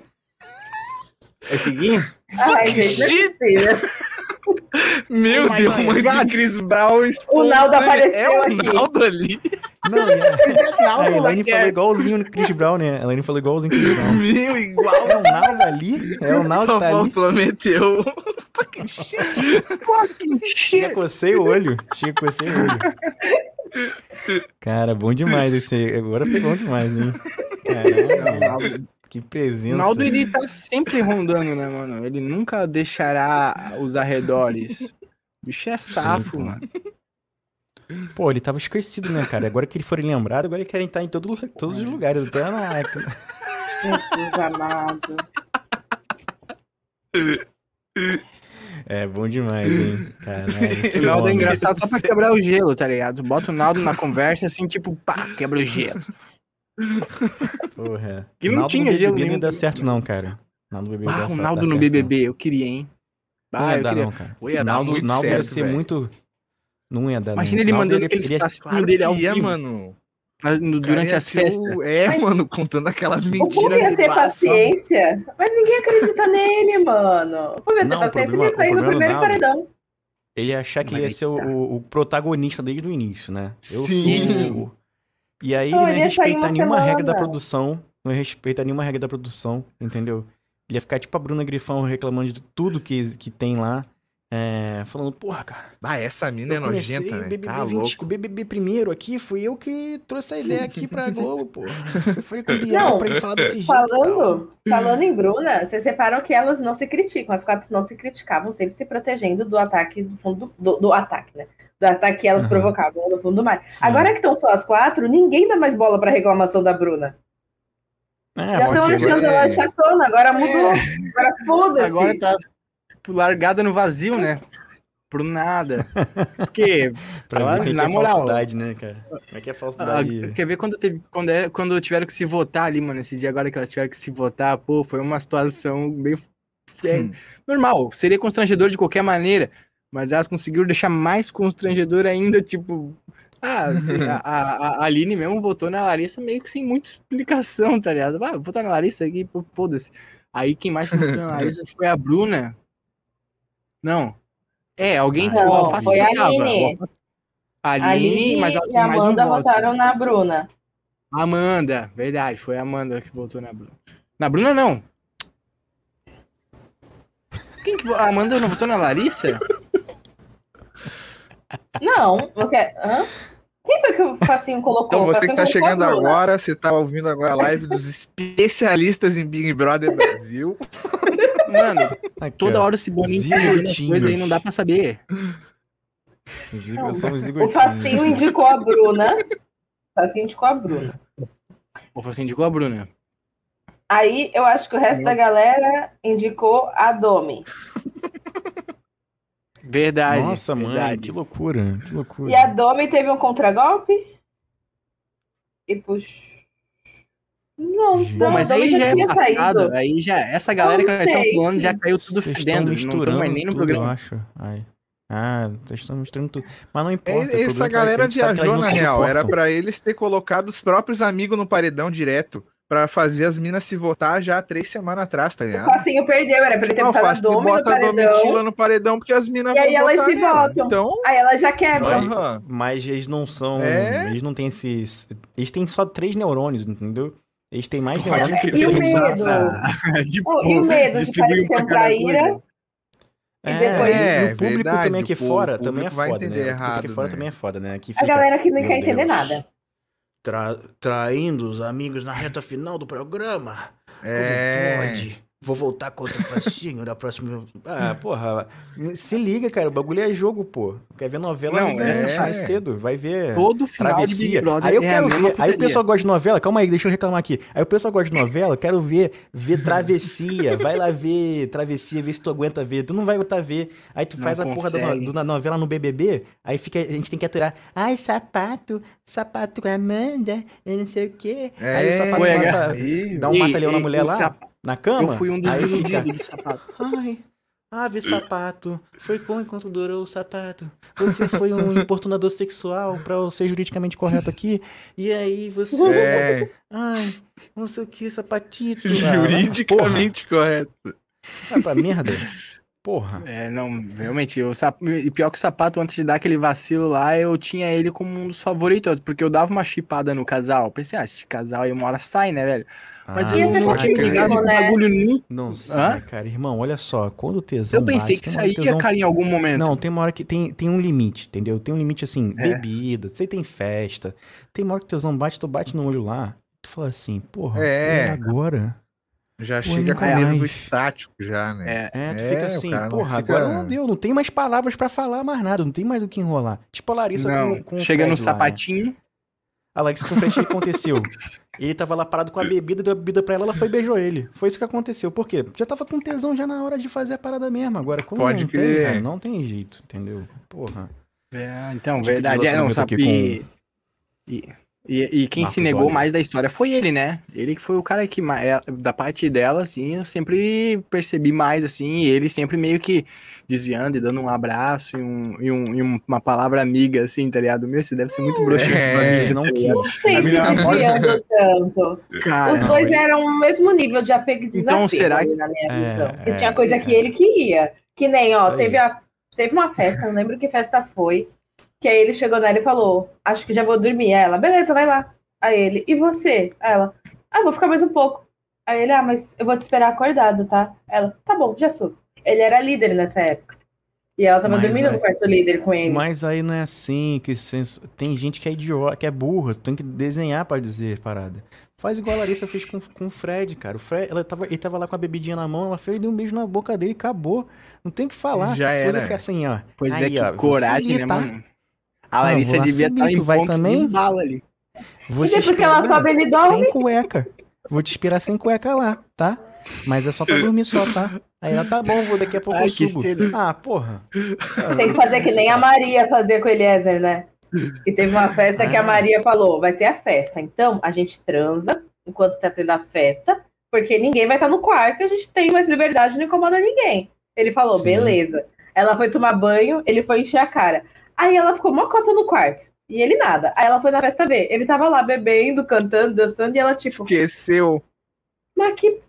É seguir?
Ai, gente, é.
Meu
Oh
Deus,
God.
mãe de Chris Brown.
O Naldo apareceu
É o
aqui.
Naldo ali.
Não, e a, a Elaine
é.
falou igualzinho no Chris Brown, né? A Elaine falou igualzinho no Chris Brown.
Meu, igual.
É o Naldo ali? É o Naldo
Só
que tá ali?
faltou meter o...
Chega, cocei o olho. Chega, cocei o olho. Cara, bom demais esse aí. Agora foi bom demais, hein? Caralho. Que
O
presença.
Naldo ele tá sempre rondando, né, mano? Ele nunca deixará os arredores. O bicho é safo,
pô.
mano.
Pô, ele tava esquecido, né, cara? Agora que ele foi lembrado, agora ele quer estar em todo, todos os lugares, até na.
Jesus amado.
É bom demais, hein? Caralho.
O Naldo é engraçado só pra quebrar o gelo, tá ligado? Bota o Naldo na conversa assim, tipo, pá, quebra o gelo.
Porra.
Que não
Naldo
tinha gelo
não ia
nenhum
dar
também.
certo, não, cara. Naldo no BBB
Ah,
dá
o Naldo
dá
no BBB, eu queria, hein?
Não,
Ah,
não ia
eu
dar,
queria.
não, cara.
Ia dar
Naldo,
muito
Naldo ia
certo,
ser
velho.
muito. Não ia dar.
Imagina
não.
ele
Naldo
mandando
ia-
aqueles
ele ia-
passinhos
Claro
dele ao
ia,
vivo,
mano.
no- durante as
ia
festas.
o- É, mano, contando aquelas
O
mentiras.
povo ia ter paciência, mas ninguém acredita nele, mano. O povo ia ter
Não, o
paciência e ia sair
o
no primeiro
Naldo-
paredão.
Ele ia achar que
Mas
ele ia ser o,
tá.
o- o protagonista desde o início, né? Eu
Sim.
sou. E aí
Não,
ele não ia respeitar
uma
nenhuma regra da
semana.
produção. Não ia respeitar nenhuma regra da produção, entendeu? Ele ia ficar tipo a Bruna Grifão reclamando de tudo que, que tem lá. É, falando, porra, cara.
Ah, essa mina é nojenta,
o
né?
BBB,
Tá
20,
louco.
o BBB primeiro aqui, fui eu que trouxe a ideia aqui pra Globo, pô. Eu falei com o
Não,
Biel pra ele falar desse jeito. tal.
Falando, falando em Bruna, vocês reparam que elas não se criticam, as quatro não se criticavam, sempre se protegendo do ataque do fundo do, do ataque, né? Do ataque que elas
Aham.
provocavam no fundo do mar.
Sim.
Agora que estão só as quatro, ninguém dá mais bola pra reclamação da Bruna.
É,
Já estão achando
agora
ela
é-
chatona, agora mudou. Agora foda-se.
Agora tá largada no vazio, né? Por nada. Porque,
pra
ela,
quem
na
que é
moral,
falsidade, né, cara? Como é que é
Ah,
falsidade?
quer ver quando, teve, quando, é, quando tiveram que se votar ali, mano? Esse dia agora que elas tiveram que se votar, pô, foi uma situação bem é, normal. Seria constrangedor de qualquer maneira, mas elas conseguiram deixar mais constrangedor ainda, tipo. Ah, a, a, a Aline mesmo votou na Larissa meio que sem muita explicação, tá ligado? Ah, votar na Larissa aqui, foda-se. Aí quem mais votou na Larissa foi a Bruna. Não. É, alguém.
Não,
o Alface
foi a. Aline.
O A
A
Aline,
Aline
mas
e
ela
a
tem mais um
Amanda
voto.
votaram na Bruna.
Amanda, verdade, foi a Amanda que votou na Bruna. Na Bruna, não. Quem que A Amanda não votou na Larissa?
Não, porque. Hã? Quem foi que o Facinho colocou?
Então
O
você que
Facinho
tá
colocou
chegando
Bruna.
agora, você tá ouvindo agora a live dos especialistas em Big Brother Brasil.
Mano,
Aqui,
toda
ó.
hora esse boninho tá coisas aí, não dá pra saber.
Os
O. Facinho indicou a Bruna. O Facinho indicou a Bruna.
Ou assim, indicou a Bruna.
Aí eu acho que o resto da galera indicou a Domi.
Verdade.
Nossa, mãe,
verdade.
que loucura, que loucura.
E a Domi teve um contragolpe? E puxa. Não.
Pô, mas aí
já
já é
tinha
passado.
saído.
Aí já, essa galera que nós estamos falando já caiu tudo
Vocês
fedendo.
estão
Não nem no
tudo,
programa.
Eu acho. Ai. Ah, vocês estão misturando tudo. Mas não importa.
Essa
é
galera viajou na real. Era pra eles ter colocado os próprios amigos no paredão direto. Pra fazer as minas se votar já três semanas atrás, tá
O
ligado?
Facinho perdeu, era pra ele ter
Não,
botado a Domi no
bota a
paredão.
Domitila no paredão porque as minas
E aí
vão
elas se
nela.
votam.
Então,
Aí ela já quebra.
Vai.
aham.
Mas eles não são.
É?
Eles não têm esses. Eles têm só três neurônios, entendeu? Eeles têm mais neurônios que
E o medo?
De
Oh, e o medo de parecer um traíra? E
É,
depois-
e
É,
o público
verdade,
também aqui
o
fora
público
também é
vai
foda,
entender
né? O público
errado,
aqui fora
né?
também é foda, né? Aqui
A
fica
galera que não quer entender
Deus.
nada.
Tra- traindo os amigos na reta final do programa.
É.
Como pode? Vou voltar contra o facinho da próxima. Ah, porra. Se liga, cara. O bagulho é jogo, pô. Quer ver novela?
Não,
liga
é.
mais cedo. Vai ver.
Todo final de Big
Travessia.
Brother
Aí eu
é
quero ver. Aí
putaria.
o pessoal gosta de novela. Calma aí, deixa eu reclamar aqui. Aí o pessoal gosta de novela, eu quero ver, ver travessia. Vai lá ver travessia, ver se tu aguenta ver. Tu não vai aguentar ver. Aí tu
Não
faz a porra da, no-
consegue.
da novela no BBB. Aí fica, a gente tem que aturar. Ai, sapato, sapato com a Amanda, eu não sei o quê. aí o
É,
sapato começa,
e-
dá um
E-
mata-leão na mulher lá,
sap-
na cama.
Eu fui um dos iludidos do sapato.
Ai, ave sapato, foi bom enquanto durou o sapato. Você foi um importunador sexual, pra eu ser juridicamente correto aqui. E aí você.
É,
Ai, não sei o que, sapatito. Ah,
juridicamente correto.
Porra, vai pra merda. Porra.
É, não, realmente, o sap... e pior que o sapato, antes de dar aquele vacilo lá, eu tinha ele como um dos favoritos, porque eu dava uma chipada no casal. Pensei, ah, esse casal aí uma hora sai, né, velho? Mas
Ah,
eu
ser
não tinha ligado no
né?
bagulho nu.
Não sai,
Hã?
cara. Irmão, olha só. Quando o tesão.
Eu pensei
bate,
que saía,
tesão-
cara, em algum momento.
Não, tem uma hora que tem, tem um limite, entendeu? Tem um limite assim,
É.
bebida, você tem festa. Tem uma hora que o tesão bate, tu bate no olho lá. Tu fala assim, porra,
É.
é agora.
Já
Pô,
chega com
é
nervo
mais.
estático já, né?
É,
É, tu
É,
fica
o
assim, porra,
fica-
agora não deu, não tem mais palavras pra falar mais nada, não tem mais o que enrolar. Tipo a Larissa
não,
com, com o
chega no
lá, né?
sapatinho.
A Larissa com o que aconteceu? Ele tava lá parado com a bebida, deu a bebida pra ela, ela foi e beijou ele. Foi isso que aconteceu. Por quê? Já tava com tesão já na hora de fazer a parada mesmo. Agora, como
Pode
não
crer.
tem, cara, não tem jeito, entendeu? Porra.
É, então,
de
verdade. É, não, sabe?
aqui
E, e, e- quem se
Marcos
negou
Oliver.
mais da história foi ele, né? Ele que foi o cara que, ma- é, da parte dela, assim, eu sempre percebi mais, assim, e ele sempre meio que desviando e dando um abraço e, um, e, um- e um- uma palavra amiga, assim, tá ligado? Meu, você deve ser muito broxante
É,
pra mim,
não
tá
quis.
ligado?
Não sei se
mina-
desviando tanto.
Cara,
Os dois eram o mesmo nível de apego e desapego
Então, será que-
na minha
É,
visão. Porque
é,
tinha coisa que
é.
ele queria. Que nem, ó, teve, a, teve uma festa, não lembro que festa foi. Que aí ele chegou nela e falou: Acho que já vou dormir. Ela, beleza, vai lá. Aí ele, e você? Aí ela, ah, vou ficar mais um pouco. Aí ele, ah, mas eu vou te esperar acordado, tá? Ela, tá bom, já subo. Ele era líder nessa época. E ela tava
Mas
dormindo
aí-
no quarto líder com ele.
Mas aí não é assim, que senso... tem gente que é idiota, que é burra, tem que desenhar pra dizer parada. Faz igual a Larissa fez com, com o Fred, cara. O Fred, ela tava, ele tava lá com a bebidinha na mão, ela fez e deu um beijo na boca dele e acabou. Não tem o que falar.
Já
Se você
era.
ficar assim, ó.
Pois
aí,
é, que
ó,
coragem, né,
vacilita.
mano? A Larissa
Não,
devia estar
vacilita,
em
vai
ponto
também?
de bala ali.
Vou
E
te
depois que ela sobe, ele dorme.
Sem cueca. Vou te esperar sem cueca lá, tá? Mas é só pra dormir só, tá? Aí ela, tá bom, vou daqui a pouco
Ai,
eu subo.
cena.
Ah, porra.
Tem que fazer que nem a Maria fazia com o Eliezer, né? E teve uma festa que a
Ah.
Maria falou: vai ter a festa. Então, a gente transa enquanto tá tendo a festa, porque ninguém vai estar no quarto e a gente tem mais liberdade, não incomoda ninguém. Ele falou:
Sim.
beleza. Ela foi tomar banho, ele foi encher a cara. Aí ela ficou mocota no quarto. E ele nada. Aí ela foi na festa ver. Ele tava lá bebendo, cantando, dançando, e ela, tipo,
Esqueceu.
mas que.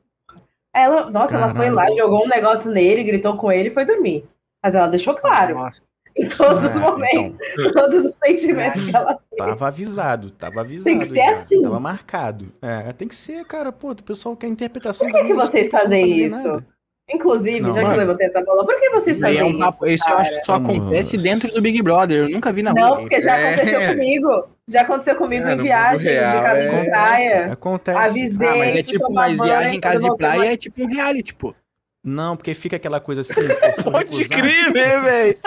Ela, nossa, ela foi lá, jogou um negócio nele, gritou com ele e foi dormir. Mas ela deixou claro,
Nossa.
em todos os
Ah,
momentos, todos os sentimentos que ela
Tava avisado, tava avisado.
Tem que ser
já,
assim.
Tava marcado. É, tem que ser, cara. Pô, o pessoal quer interpretação.
Por que, que vocês fazem isso?
nada.
Inclusive,
Não,
já que eu
mano.
levantei essa bola, por que vocês
aí
fazem
é um papo.
isso?
Isso eu acho que só acontece
Nossa.
dentro do Big Brother. Eu nunca vi na
Não,
rua.
porque já
É.
aconteceu comigo. Já aconteceu comigo
É,
em viagem,
real,
de casa
é.
de praia.
Acontece.
Avisei.
Ah, mas é tipo,
tomar
mas
banho,
viagem em casa de praia é tipo um reality, pô.
Não, porque fica aquela coisa assim. se
Pode crer, né, velho?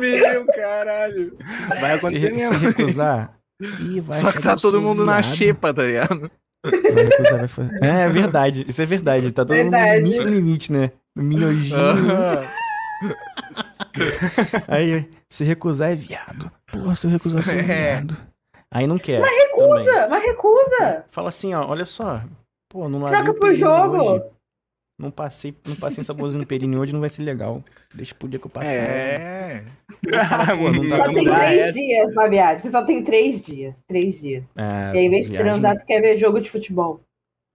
Meu caralho.
Vai
Se,
acontecer
se
mesmo.
recusar. ih, vai
Só que tá todo mundo na xepa, tá ligado?
Vai recusar, vai fazer- É, é verdade. Isso é verdade. Tá todo mundo
Verdade.
no limite né? Miojinho. Aí, se recusar é viado. Pô, se eu recusar, eu sou
É.
viado. Aí não quer.
Recusa,
também.
mas recusa.
Fala assim, ó, olha só. Pô, não
Troca
o
por
períneo
jogo.
hoje. Não passei, não passei um saborzinho no períneo hoje, não vai ser legal. Deixa pro dia que eu passar.
É.
Fala, pô, não tá
Só tem três
é.
dias na viagem. Você só tem três dias. Três dias.
É,
E aí, em vez de
viagem-
transar, tu quer ver jogo de futebol.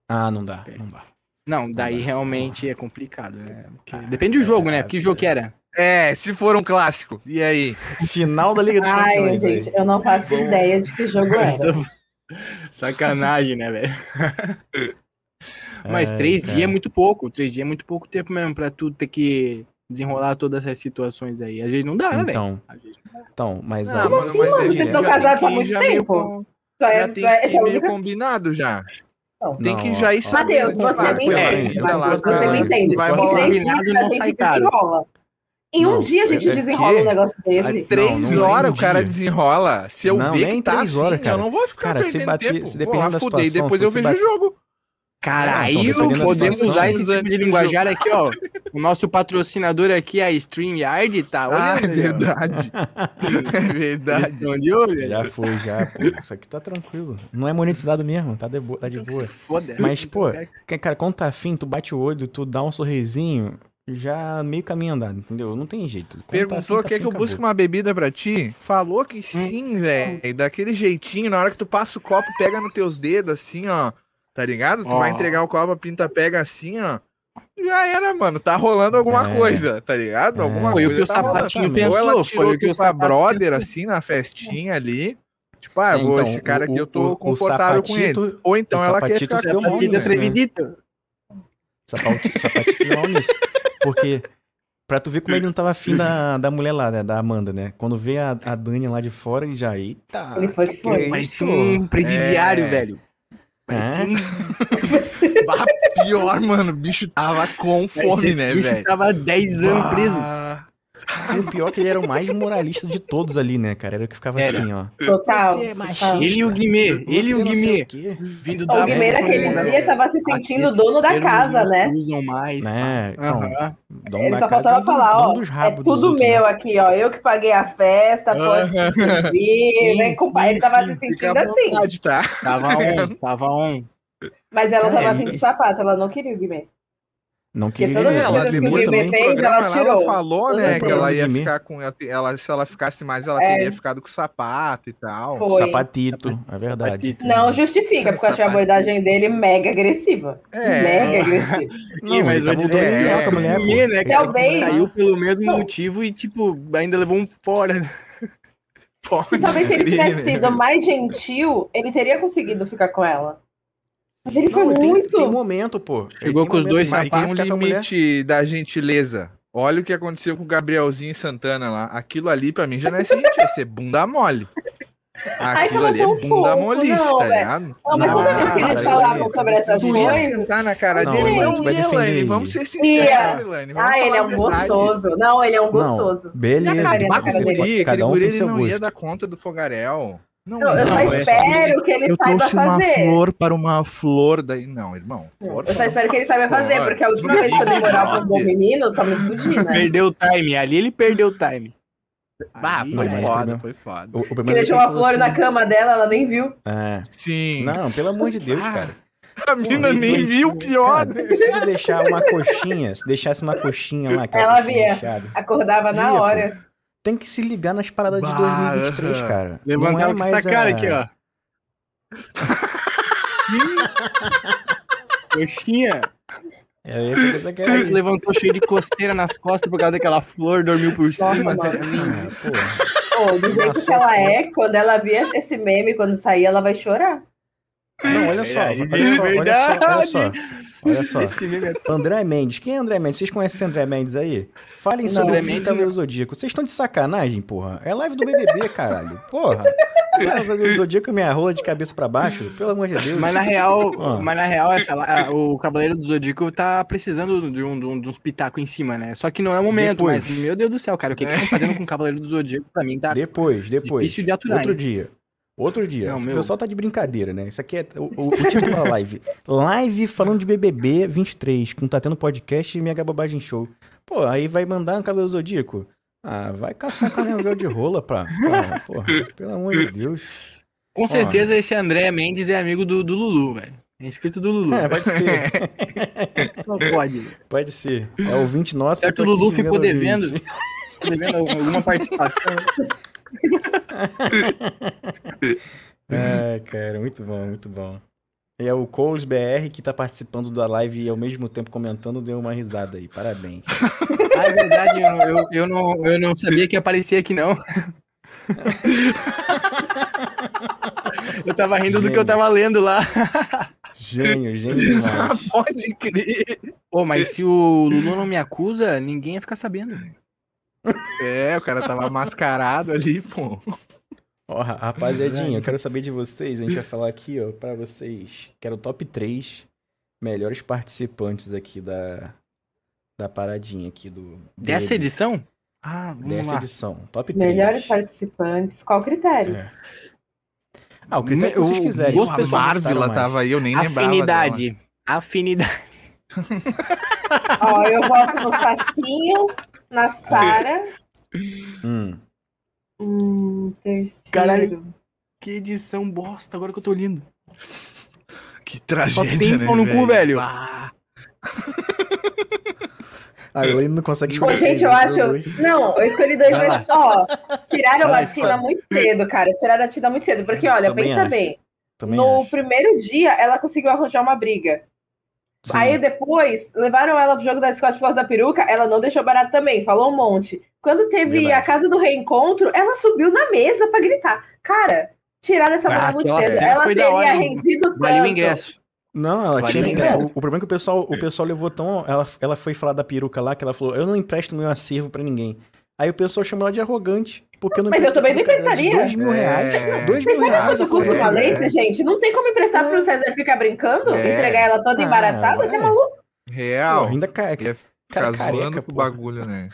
Ah, não dá, não dá.
Não, daí
Não dá.
realmente é complicado, né? Porque
Ah,
depende do jogo, né?
é,
Que jogo que era?
É, se for um clássico. E aí?
Final da Liga dos
Ai,
Campeões. aí.
gente, eu não faço ideia de que jogo era.
Sacanagem, né, velho? Mas
É,
três dias é muito pouco. Três dias é muito pouco tempo mesmo pra tu ter que desenrolar todas essas situações aí. Às vezes não dá, velho.
Então,
Às vezes não dá.
então, mas
Ah,
aí...
mano,
assim,
mas
mano? Vocês
tem
casados há
que ir
muito tempo? Só
Já
é,
tem
é-
que ir
é a
meio combinado já.
Não.
Tem que
Não,
já ir sabendo.
Mateus, você me entende.
vai lá,
Mateus, você me entende.
vai
em
rolar.
três dias
Combinado
a
não
gente
sai caro.
desenrola. Em um
Não,
dia a gente
é
desenrola
quê?
um negócio desse.
Três
Não, não é
horas
um
o cara desenrola. Se eu
Não,
ver que tá
três
assim,
horas, cara.
eu não vou ficar
Cara, se
perdendo
bater-
tempo.
se
Vou
dependendo
lá
da situação,
depois eu
você
vejo o jogo.
Cara,
então,
aí
da
podemos usar esse tipo de linguajar aqui, ó. O nosso patrocinador aqui, a StreamYard, tá
Ah, é verdade. É verdade.
Já foi, já, pô. Isso aqui tá tranquilo. Não é monetizado mesmo, tá de, boa, tá de
Então que
boa.
se foda.
Mas, pô, que- cara, quando tá afim, tu bate o olho, tu dá um sorrisinho, já meio caminho andado, entendeu? Não tem jeito. Quando tá
Perguntou,
afim, tá
quer
afim,
que eu busque
acabou.
uma bebida pra ti? Falou que sim, velho. Daquele jeitinho, na hora que tu passa o copo, pega nos teus dedos, assim, ó. Tá ligado? Tu
Ó.
vai entregar o copo, a pinta pega assim, ó. Já era, mano. Tá rolando alguma
É.
coisa, tá ligado?
É.
Alguma
Foi o
coisa
que o
tá rolando.
sapatinho
também.
Ou ela
pensou.
tirou
Foi o que
tu
o
pra brother,
pensou.
assim, na festinha ali. Tipo, ah,
É,
vou,
então,
esse cara aqui
o-
eu tô
o- o
confortável com ele. Ou então
o
ela quer ficar com o
né?
atrevidito.
Mal nisso. Porque, pra tu ver como ele não tava afim da, da mulher lá, né? Da Amanda, né? Quando vê a, a Dani lá de fora, ele já, eita.
Ele foi que foi.
que
Parecia
isso?
um presidiário,
É.
velho. Parecia um
Bah, pior, mano. O bicho tava com fome, né,
bicho
velho?
tava 10 anos preso.
E o pior é que ele era o mais moralista de todos ali, né, cara? Era o que ficava
Era.
assim, ó.
Total.
Você é.
Ele e o Guimê, ele e o Guimê.
o.
Vindo
O
da
Guimê
é,
naquele
é,
dia tava se sentindo
Esses
dono da casa, né?
usam mais.
É, então, dono
Ele
da
só
casa,
faltava falar,
dono
ó, é tudo
outros, né?
meu aqui, ó. Eu que paguei a festa, pode se servir, vem com o pai. Ele tava se sentindo assim.
vontade, tá?
Tava on, tava on.
Mas ela tava
É,
afim de sapato, ela não queria o Guimê.
Não queria.
as
Ela
que o
depois
Guimê
no programa
ela
ela falou, né, que ela ia ficar com ela, se ela ficasse mais, ela
É.
teria ficado com o sapato e tal.
Foi.
Sapatito, é verdade.
Sapatito.
Não justifica, porque eu achei a abordagem dele mega agressiva.
É.
Mega agressiva.
Não,
Ih, mas
ele
vou
tá
dizer,
voltando
é,
a mulher.
Guimê, né, cara, que
Talvez.
saiu pelo mesmo
Não.
motivo e, tipo, ainda levou um fora.
Pode
Talvez se ele tivesse sido mais gentil, ele teria conseguido ficar com ela. Mas ele foi
Não, tem,
muito.
tem momento, pô.
Chegou
Tem
com os dois
Mas
tem um limite da gentileza. Olha o que aconteceu com o Gabrielzinho Santana lá. Aquilo ali pra mim já não é ser gentil, é ser bunda mole.
Ai,
Aquilo
tava
ali é bunda
não,
tá ligado?
Não, mas toda vez que
Ah,
eles falavam sobre essas
Tu ia
coisas.
sentar na cara
Não,
dele, não
vai
ia,
ele.
Vamos ser sinceros,
Ia.
Elane. Vamos
Ah, ele é um gostoso. Não, ele é um gostoso.
Não, beleza.
E
um
guri
tem
ele
seu
não ia dar conta do fogaréu. Não,
Não, eu
Não,
só
é-
espero que ele
eu
saiba
trouxe uma
fazer.
flor para uma flor daí. Não, irmão. flor
Eu só
para-
espero que ele saiba fazer,
Pô,
porque a última vez que eu dei moral pra um bom menino, só me fudi, né?
Perdeu o time. Ali ele perdeu o time.
Ah,
Ali,
foi
mas
velho.
o
foda, foi foda.
O, o
Que
é
deixou uma flor na
assim,
cama dela, ela nem viu.
É.
Sim.
Não, pelo amor de Deus,
Ah,
cara.
a mina
ele-
nem
ele-
viu o pior.
Cara, se ele deixar uma coxinha, se deixasse uma coxinha lá, aquela
Ela via.
inchada,
Acordava na
Via, pô. Tem que se ligar nas paradas de
Bah,
2023,
aham.
cara.
Levantava
Não é
com
mais
essa cara
a-
aqui, ó. Coxinha.
É,
levantou cheio de coceira nas costas por causa daquela flor, dormiu por cima.
mano.
É, pô.
Do jeito
Nossa,
que ela é, quando ela via esse meme, quando sair, ela vai chorar.
Não, olha só,
Verdade,
olha só, olha só, olha só. Olha só.
É
André Mendes. Quem é André Mendes? Vocês conhecem esse André Mendes aí? Falem
Não.
sobre
André
o filme
Mendes
Cavaleiro Zodíaco. Vocês estão de sacanagem, porra? É live do BBB, caralho. Porra. Cavaleiro Zodíaco e minha rola de cabeça pra baixo? Pelo amor de Deus.
Mas na real,
Ah.
mas na real essa, o Cavaleiro do Zodíaco tá precisando de, um, de, um- de uns pitacos em cima, né? Só que não é o momento,
Depois.
mas meu Deus do céu, cara, o que que estão fazendo com o Cavaleiro do Zodíaco pra mim tá
Depois, depois.
difícil de aturar.
Outro
hein?
dia. Outro dia.
Não,
o
meu.
pessoal tá de brincadeira, né? Isso aqui é o, o, o título da live. Live falando de BBB 23, com Tá Tendo Podcast e Mega Bobagem Show. Pô, aí vai mandar um cabelo zodíaco? Ah, vai caçar a de rola pra, pra. Porra, pelo amor de Deus.
Com certeza esse André Mendes é amigo do, do Lulu, velho. É inscrito do Lulu.
É, pode ser.
Não pode.
Pode ser. É ouvinte nosso.
Certo,
eu
o Lulu ficou
o
devendo. Tá devendo alguma participação.
É, cara, muito bom, muito bom. E é o Coles BR que tá participando da live e ao mesmo tempo comentando, deu uma risada aí. Parabéns.
Ah, é verdade, eu, eu, eu não, eu não sabia que ia aparecer aqui, não. Eu tava rindo do que eu tava lendo lá.
Gênio, gênio demais.
Pode crer.
Pô, mas se o Lulu não me acusa, ninguém ia ficar sabendo.
É, o cara tava mascarado ali, pô.
Ó, ra- rapaziadinha, eu quero saber de vocês. A gente vai falar aqui, ó, pra vocês. Quero o top 3 melhores participantes aqui da, da paradinha aqui do.
Dessa
dele,
edição? Ah, vamos
Dessa
lá.
edição. Top
Os
3.
melhores participantes. Qual o critério?
É. Ah, o critério que vocês
O
quiserem.
gosto
Qual
a Marvila
mais?
tava aí, eu nem lembrava.
Afinidade. Afinidade.
Ó, eu voto no Facinho, na Sara.
Hum.
Hum, terceiro.
Caralho. Que edição bosta, agora que eu tô lindo.
Que
Só
tragédia,
tem
né,
no cu, velho.
Pá.
Ah, eu ainda não consegue escolher.
gente, eu
três,
acho. Não, eu escolhi dois, mas, ó, tiraram a Tina muito cedo, cara. Tiraram a Tina muito cedo. Porque, olha,
Também
pensa
acho.
bem.
Também
no
acho.
primeiro dia, ela conseguiu arranjar uma briga.
Sim.
Aí depois, levaram ela pro jogo da Scott por causa da peruca, ela não deixou barato também, falou um monte. Quando teve
Verdade.
a casa do reencontro, ela subiu na mesa pra gritar. Cara, tiraram essa
Ah,
mulher muito cedo. Ela
foi da
teria
hora,
rendido tanto.
Valeu o ingresso.
Não, ela tinha. o, o problema é que o pessoal, o pessoal levou tão. Ela, ela foi falar da peruca lá que ela falou: Eu não empresto meu acervo pra ninguém. Aí o pessoal chamou ela de arrogante. Porque não
Mas eu
a
também não emprestaria.
Dois mil reais.
É.
Dois
Vocês
mil
sabem
reais.
quanto custa uma lente,
é.
gente? Não tem como emprestar pro César ficar brincando?
É.
Entregar ela toda
Ah,
embaraçada?
é.
Tá maluco?
Real.
Pô, ainda ca...
Ia
cara
Ficar zoando
careca,
com o
pô.
bagulho, né?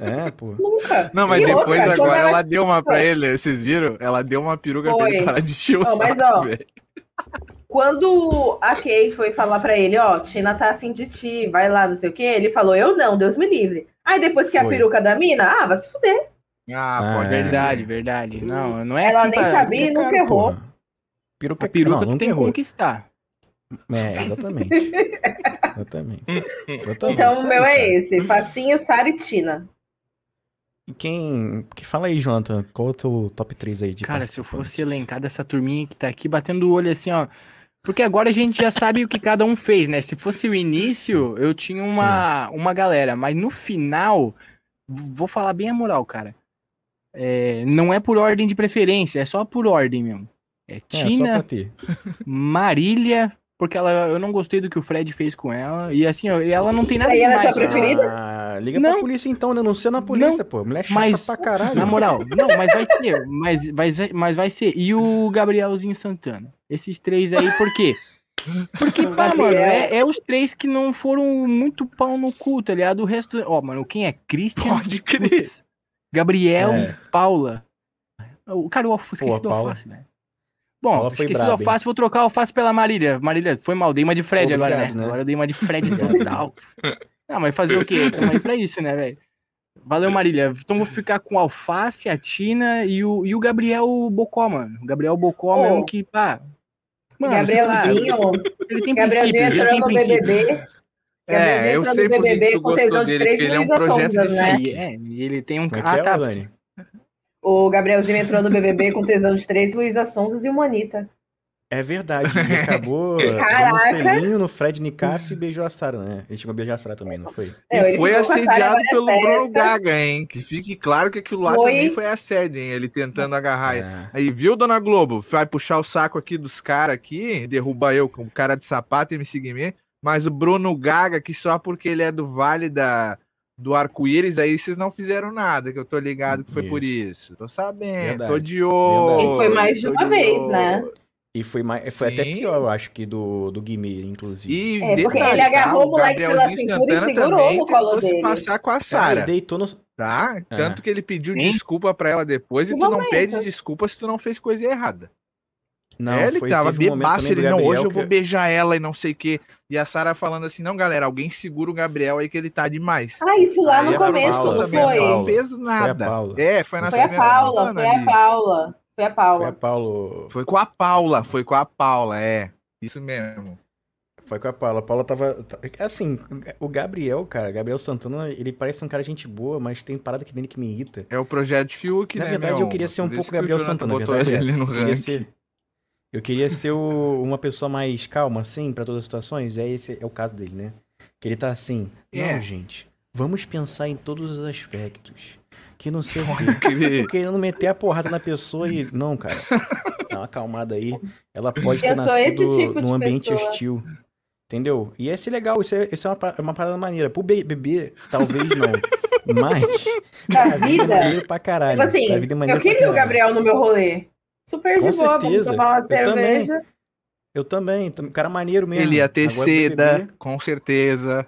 É, pô.
Nunca.
Não, mas
E
depois
outra,
agora
ela-
ela deu uma pra ele, vocês viram? Ela deu uma peruca pra ele parar de encher o
Não, mas,
saco,
ó. Quando a Kay foi falar pra ele, ó, Tina tá afim de ti, vai lá, não sei o quê, ele falou, eu não, Deus me livre. Aí depois que a
Foi.
peruca da mina, ah, vai se fuder.
Ah,
Ah,
pode.
é.
Verdade, verdade. Não, não é
Ela
assim
nem
pra-
sabia. e
É
nunca errou.
Peruca,
A peruca
não,
tu
nunca
tem que
errou.
conquistar.
É, exatamente. exatamente. exatamente.
Então o meu é esse, Facinho, Sara e Tina.
E quem. Que fala aí, Jonathan, qual é o teu top 3 aí de
Cara, se eu fosse elencar dessa turminha que tá aqui batendo o olho assim, ó. Porque agora a gente já sabe o que cada um fez, né? Se fosse o início, eu tinha uma, uma galera, mas no final, vou falar bem a moral, cara. É, não é por ordem de preferência, é só por ordem mesmo. É
É,
Tina,
ter.
Marília, porque ela, eu não gostei do que o Fred fez com ela. E assim, ó, ela não tem nada
Aí ela é
demais.
sua
ó.
preferida?
Ah, liga
Não.
pra polícia então, denuncia na polícia, pô. Mulher chata
mas-
pra caralho.
Na moral, não, mas vai ser, mas, mas, mas vai ser. E o Gabrielzinho Santana? Esses três aí, por quê? Porque, pá, mano, é, é os três que não foram muito pau no cu, tá ligado? O resto. Ó, mano, quem é? Christian?
Pode crer.
Gabriel,
É.
Paula. O cara, eu esqueci
Pô,
do
Paula.
alface, velho. Bom,
Paula
esqueci do
braba, hein?
alface, vou trocar o alface pela Marília. Marília, foi mal, dei uma de Fred agora,
Obrigado,
né?
né?
Agora eu dei uma de Fred total. Não, mas fazer o quê? Tamo aí pra isso, né, velho? Valeu, Marília. Então vou ficar com o Alface, a Tina e o, e o Gabriel Bocó, mano. O Gabriel Bocó
Pô.
mesmo que, pá. Mano,
Gabrielzinho,
ele tem
Gabrielzinho
princípios, ele tem
no
princípios.
BBB.
É, eu
entrou
sei
no
por que tu
com tesão
gostou
de
dele,
três
porque ele é um
Luísa
projeto
Sonzas,
de
né?
E, é, e ele tem um...
Como
Ah,
é,
tá.
Dani?
O Gabrielzinho entrou no BBB com tesão de três Luísa Sonzas e uma Anitta.
É verdade, ele acabou
Caraca.
no Fred Nicasso e beijou a Sara, né? Ele chegou a beijar a Sara também, não foi?
Não,
E foi assediado pelo Bruno
festas.
Gaga, hein? Que fique claro que aquilo lá
Foi.
também foi assédio, hein? Ele tentando agarrar.
É.
Aí, viu, dona Globo? Vai puxar o saco aqui dos caras aqui, derruba eu com cara de sapato e me seguir Mas o Bruno Gaga, que só porque ele é do Vale da, do Arco-Íris, aí vocês não fizeram nada, que eu tô ligado que foi por isso. Tô sabendo,
Verdade.
tô de olho.
E foi mais de uma vez,
olho.
né?
E foi, mais, foi até
Sim.
pior, eu acho, que do, do Guimê, inclusive.
E
É, porque
detalhe,
ele agarrou
tá?
o moleque pela
Gabrielzinho
cintura e
Santana
segurou
também
no colo
tentou se
dele.
passar com a Sara.
ele deitou no...
Tá?
É.
Tanto que ele pediu
Hein?
desculpa pra ela depois e
Que
tu não
momento?
pede desculpa se tu não fez coisa errada.
Não,
É, ele
foi,
tava
um
bebaço, ele não, hoje eu vou beijar ela e não sei o quê. E a Sara falando assim, não, galera, alguém segura o Gabriel aí que ele tá demais.
Ah, isso lá
Aí
no começo,
Paula
não foi?
Não
Paula.
fez nada.
Paula.
É, foi na
Foi a Paula,
semana
foi a
ali.
Paula. Foi a
Foi
Paula.
a Paulo...
Foi com a Paula, foi com a Paula, é. Isso mesmo.
Foi com a Paula. A Paula tava. Assim, o Gabriel, cara, Gabriel Santana, ele parece um cara gente boa, mas tem parada aqui dele que me irrita.
É o projeto Fiuk,
na
né,
verdade,
meu?
eu queria ser um
Por
pouco
que
Gabriel Santana, na
botou
verdade. é
ele no
eu, queria
ranking.
ser, eu queria ser o- uma pessoa mais calma, assim, pra todas as situações. E aí esse é o caso dele, né? Que ele tá assim.
É.
Não, gente. Vamos pensar em todos os aspectos. Que não sei o quê. Tô querendo meter a porrada na pessoa e. Não, cara. Dá uma acalmada aí. Ela pode ter
Eu
nascido
tipo
num ambiente
pessoa.
hostil. Entendeu? E esse é legal, isso é, isso é uma, pa- uma parada maneira. Pro bebê, talvez não. Mas.
Da
vida é
vida.
maneiro pra caralho.
Tipo assim,
a vida é maneiro
eu
pra
queria o. Gabriel no meu rolê. Super
Com
de boa,
certeza.
vamos tomar uma
Eu também.
cerveja.
Eu também. tam- Cara maneiro mesmo.
Ele ia ter
Agora,
seda,
BBB,
com certeza.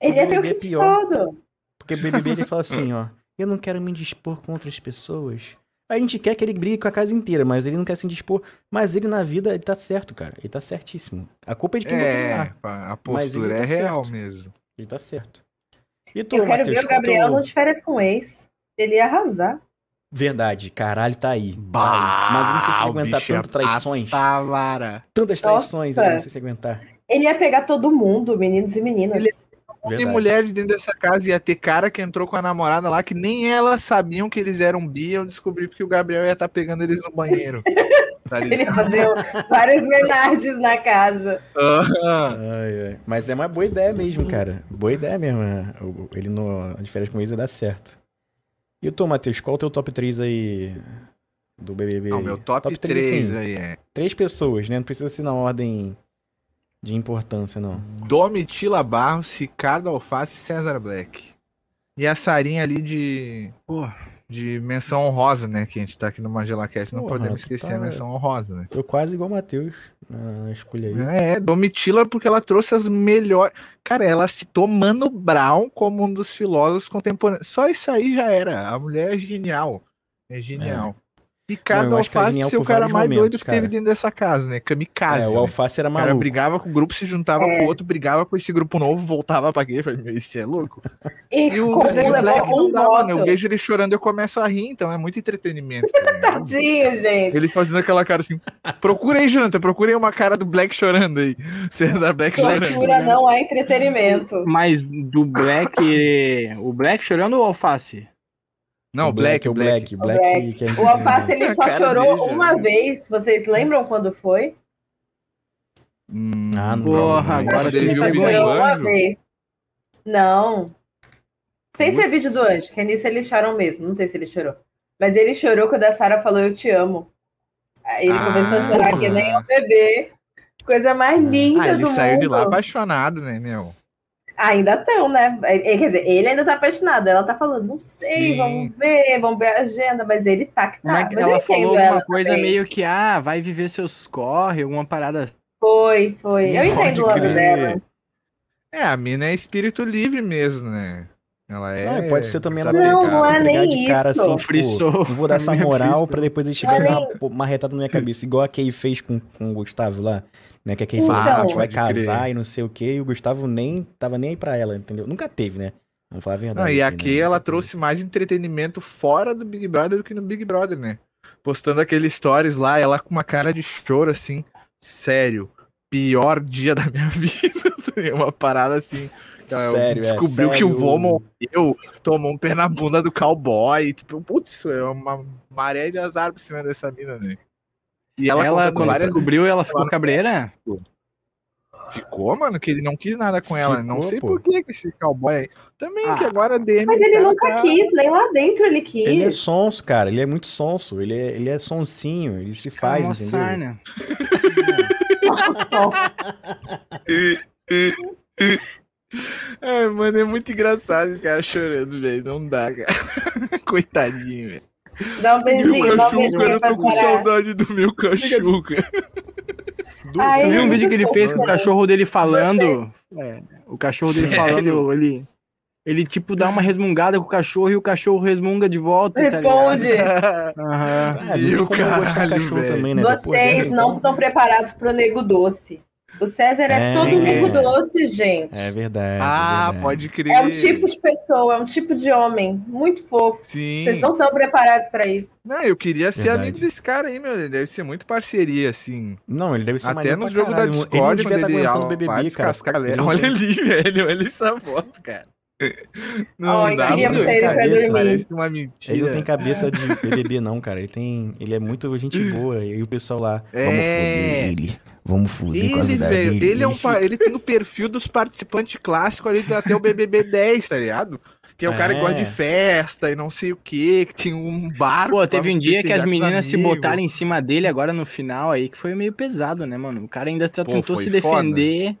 Ele ia ter o
é
kit
pior.
todo.
Porque o BBB ele fala assim, ó. Eu não quero me dispor com outras pessoas. A gente quer que ele brigue com a casa inteira, mas ele não quer se dispor. Mas ele na vida, ele tá certo, cara. Ele tá certíssimo. A culpa é de quem botou ele
É,
lá.
a postura
tá
é real
certo.
mesmo.
Ele tá certo. E tu,
Eu quero
Matheus,
ver o Gabriel
teu-
no de férias com o ex. Ele ia arrasar.
Verdade, caralho, tá aí. Tá aí. Mas eu não sei se aguentar
ia
tantas traições.
passar a vara.
Tantas traições,
Nossa.
eu não sei se aguentar.
Ele ia pegar todo mundo, meninos e meninas.
Ele-
Verdade.
Tem mulheres dentro dessa casa, ia ter cara que entrou com a namorada lá que nem elas sabiam que eles eram bi, eu descobri porque o Gabriel ia estar pegando eles no banheiro. Tá
Ele ia
ligado?
fazer várias homenagens na casa.
Ai, ai. Mas é uma boa ideia mesmo, cara. Boa ideia mesmo. né? Ele no de férias com Isa dá certo. E tu, Matheus, qual o teu top 3 aí do BBB?
Não, meu top,
três,
3
assim,
aí é
Três pessoas, né? Não precisa ser na ordem de importância, não.
Domitila Barros, Ricardo Alface e César Black. E a Sarinha ali de,
Pô,
de menção honrosa, né? Que a gente tá aqui no Magelacast, não
Porra,
podemos esquecer
tá-
a menção honrosa, né?
Tô quase igual o Matheus escolha aí.
É, Domitila porque ela trouxe as melhores. Cara, ela citou Mano Brown como um dos filósofos contemporâneos. Só isso aí já era. A mulher é genial. É genial. Ricardo
Ela é
Alface ser o cara mais
momentos,
doido que teve
cara.
dentro dessa casa, né? Kamikaze.
É, o
né?
Alface era
O cara
maluco.
brigava com o grupo, se juntava
É.
com o outro, brigava com esse grupo novo, voltava pra quê? Falei, meu, isso é louco.
E,
E o Zé Black não dá, mano. Eu vejo ele chorando eu começo a rir, então é muito entretenimento. tá?
Tadinho, gente.
ele fazendo aquela cara assim. Procura aí, Jonathan, procura aí uma cara do Black chorando aí. César Black chorando.
Tortura não é entretenimento.
mas do Black. o Black chorando ou o Alface?
Não,
o Black, o Black, o Black,
Black.
é
O Alface ele só chorou
dele,
uma
né?
vez. Vocês lembram quando foi?
Hum,
Ah, não.
Porra,
não,
agora
ele viu o
Ele
vídeo do
aí.
chorou uma
anjo?
vez. Não. Sem ser vídeo do anjo, que nisso eles choram mesmo. Não sei se ele chorou. Mas ele chorou quando a Sarah falou eu te amo. Aí ele
Ah,
começou a chorar que nem um bebê. Coisa mais linda
Ah, ele
do
saiu
mundo.
de lá apaixonado, né, meu?
Ainda estão, né? É, Quer dizer, ele ainda tá apaixonado. Ela tá falando, não sei,
Sim.
vamos ver, vamos ver a agenda, mas ele tá que tá.
Como é que
Mas
ela falou
ela
alguma coisa
também.
meio que, ah, vai viver seus corre, alguma parada.
Foi, foi.
Sim,
eu entendo o lado dela.
É, a mina é espírito livre mesmo, né? Ela é.
Não, pode ser também ela
Não, não é nem
de cara
isso.
assim, não vou dar essa moral pra depois ele chegar e
é
dar uma marretada na minha cabeça, igual a Kay fez com, com o Gustavo lá, né, que a Kay falou,
Então.
ah, a gente vai casar
crer.
e não sei o que, e o Gustavo nem, tava nem aí pra ela, entendeu? Nunca teve, né? Vamos falar a verdade.
Não, e
aqui, né?
ela trouxe mais entretenimento fora do Big Brother do que no Big Brother, né? Postando aqueles stories lá, ela com uma cara de choro, assim, sério, pior dia da minha vida. uma parada assim.
Sério, é,
descobriu que o
sério.
vô morreu, tomou um pé na bunda do cowboy. Tipo, putz, é uma maré de azar por cima dessa mina, né? E ela,
Ela, quando
várias
descobriu, ela ficou cabreira?
Ficou, mano, que ele não quis nada com ela. não
Ficou,
sei
pô.
por que que esse cowboy aí. Também que
Ah.
agora a DM.
Mas ele nunca
tá-
quis, nem lá dentro ele quis.
Ele é sonso, cara, ele é muito sonso, ele é, ele é sonsinho, ele se faz,
Calma,
entendeu?
sarna.
É, mano, é muito engraçado esse cara chorando, velho. Não dá, cara. Coitadinho, velho.
Dá um
Meu
beijinho, dá um beijinho
eu tô com saudade do meu cachorro, cara.
Du-
Ai,
Tu viu
é
um vídeo
muito
que ele fez com o
né?
cachorro dele falando? É, o cachorro dele
Sério?
falando, ele. Ele, tipo, dá uma resmungada com o cachorro e o cachorro resmunga de volta. tá
Responde.
ligado? Aham.
Ah, eu gostar de
caralho,
cachorro também, né? Depois
Vocês
dessa,
não
então-
estão preparados pro nego doce. O César é,
É,
todo
é.
nego doce, gente.
É verdade.
ah,
é verdade.
pode crer.
É um tipo de pessoa, é um tipo de homem. Muito fofo.
Sim.
Vocês não estão preparados pra isso.
Não, eu queria ser
Verdade.
amigo desse cara aí, meu. Ele deve ser muito parceria, assim.
Não, ele deve ser
Até no jogo da
caralho.
Discord,
ele não
quando ele
aguentando o
vai
BBB, cara.
descascar a galera.
Ele não
Olha ali, velho. Olha essa foto, cara. Não
Ó, eu
dá,
ele
dormir.
Parece uma mentira.
Ele não tem cabeça de BBB, não, cara. Ele tem. Ele é muito gente boa. E o pessoal lá.
É.
Vamos foder ele. Vamos foder com a
Ele,
vida
velho,
dele.
ele é um ele tem o perfil dos participantes clássicos ali até o BBB 10, tá ligado? Que é o cara que
É.
gosta de festa e não sei o que, que tem um bar.
Pô, teve um dia que as
com
meninas se botaram em cima dele agora no final aí, que foi meio pesado, né, mano? O cara ainda
Pô,
tentou se defender.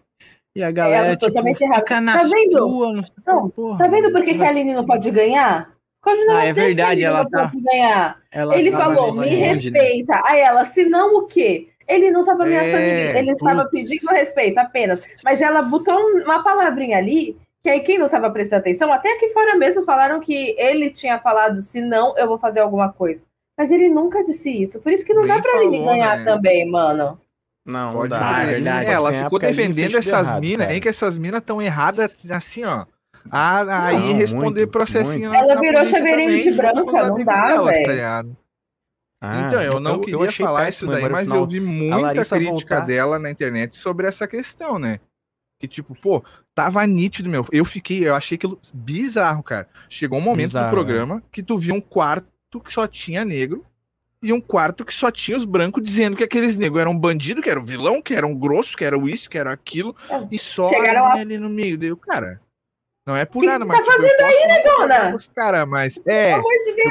E a galera,
elas
tipo,
totalmente
fica na
Tá vendo?
sua, não
Não,
porra,
Tá vendo por que, que a Aline não pode ganhar? Um
Ah, é verdade, ela
não
tá-
pode ganhar.
ela
Ele
tava
falou, me
né?
respeita. Aí ela, se não o quê? Ele não estava ameaçando
É,
ninguém, ele estava pedindo respeito apenas. Mas ela botou um- uma palavrinha ali, que aí quem não estava prestando atenção, até aqui fora mesmo falaram que ele tinha falado, se não, eu vou fazer alguma coisa. Mas ele nunca disse isso. Por isso que não
Nem
dá pra ele ganhar
né?
também, mano.
Não, não
Pode
dá.
Ah, é verdade.
Ela ficou defendendo essas minas aí, que essas minas estão erradas assim, ó. A, aí
Não,
responder
muito,
processinho
muito.
na,
Ela virou
também,
de branca, não dá, velho.
tá ligado?
Ah,
então, eu não queria
achei
falar isso daí, mas
final.
eu vi muita crítica
voltar-
dela na internet sobre essa questão, né? Que tipo, pô, tava nítido, meu. Eu fiquei, eu achei aquilo bizarro, cara. Chegou um momento
Bizarro,
do programa que tu via um quarto que só tinha negro e um quarto que só tinha os brancos dizendo que aqueles negros eram bandido, que eram vilão, que eram grosso, que era isso, que era aquilo,
É,
e só
chegaram
a
lá-
mina ali no meio. Deu, cara. Não é por
Que
nada,
que
mas
tá
tipo, não concordar
negona?
com os caras, mas é, eu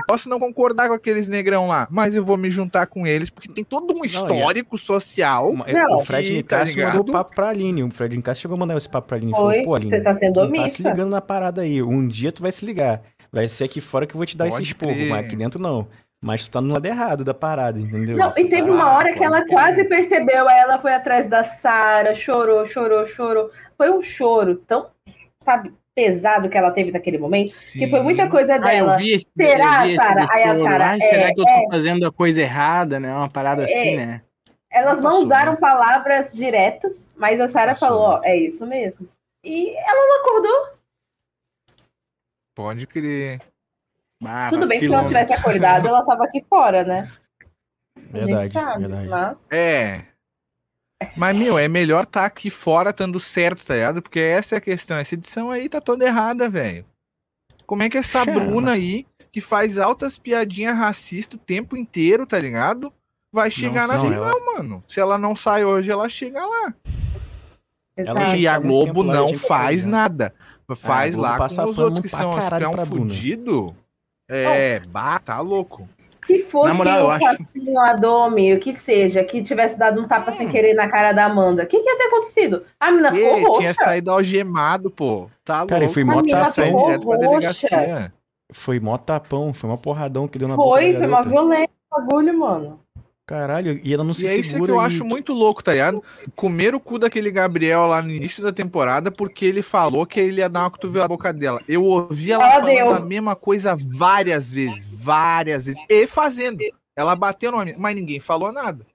posso não concordar com aqueles negrão lá, mas eu vou me juntar com eles, porque tem todo um histórico social.
Uma-
Não,
o Fred
que, tá
Nicasso mandou papo pra Aline. O Fred Nicasso chegou a mandar esse papo pra Aline. e
Foi,
Falou, pô, Aline,
você tá sendo
tu não tá
omissa.
se ligando na parada aí. Um dia tu vai se ligar. Vai ser aqui fora que eu vou te dar
Pode
esse esporro, mas aqui dentro não. Mas tu tá no lado errado da parada, entendeu?
Não, e teve uma
Ah,
hora que ela quase percebeu, aí ela foi atrás da Sara, chorou, chorou, chorou. Foi um choro tão, sabe, pesado que ela teve naquele momento, que foi muita coisa
Ah, eu
dela.
vi esse,
Será,
eu vi esse
Sara? Aí a
Ai, será
é,
que eu tô fazendo a coisa errada, né? Uma parada assim, né?
Elas não
Passou,
usaram
né?
palavras diretas, mas a Sara falou, ó,
né?
é isso mesmo. E ela não acordou.
Pode crer.
Ah,
Tudo bem que se ela tivesse acordado, ela tava aqui fora, né?
Verdade,
sabe,
verdade.
Mas...
É. Mas, meu, é melhor tá aqui fora estando certo, tá ligado? Porque essa é a questão. Essa edição aí tá toda errada, velho. Como é que essa
Cara.
Bruna aí, que faz altas piadinhas racistas o tempo inteiro, tá ligado? Vai chegar na
não,
final, mano. Se ela não sai hoje, ela chega lá.
Ela
Exato.
E a Globo não faz
sabe, né?
nada. Faz
Globo
lá com os outros que são espião
pra Bruna.
fudido. É, bah, tá louco.
Se fosse
Na moral, eu
o
acho-
fascismo Sim, a Domi, o que seja, que tivesse dado um tapa sem querer na cara da Amanda. O que, que ia ter acontecido? A menina ficou
Ih,
roxa.
tinha saído algemado, pô. Tá
Cara, e
louco.
foi mó tapão.
saindo
ficou
direto pra
roxa.
delegacia.
Foi mó tapão, foi uma porradão que deu na boca
Foi, foi uma
garota.
violência o bagulho, mano.
Caralho, e ela não se
E é isso
segura
que eu
e-
acho muito louco, tá ligado? Comer o cu daquele Gabriel lá no início da temporada porque ele falou que ele ia dar uma cotovelada na boca dela. Eu ouvi ela
Ela
falando
deu.
a mesma coisa várias vezes, várias vezes, e fazendo. Ela bateu no homem, mas ninguém falou nada.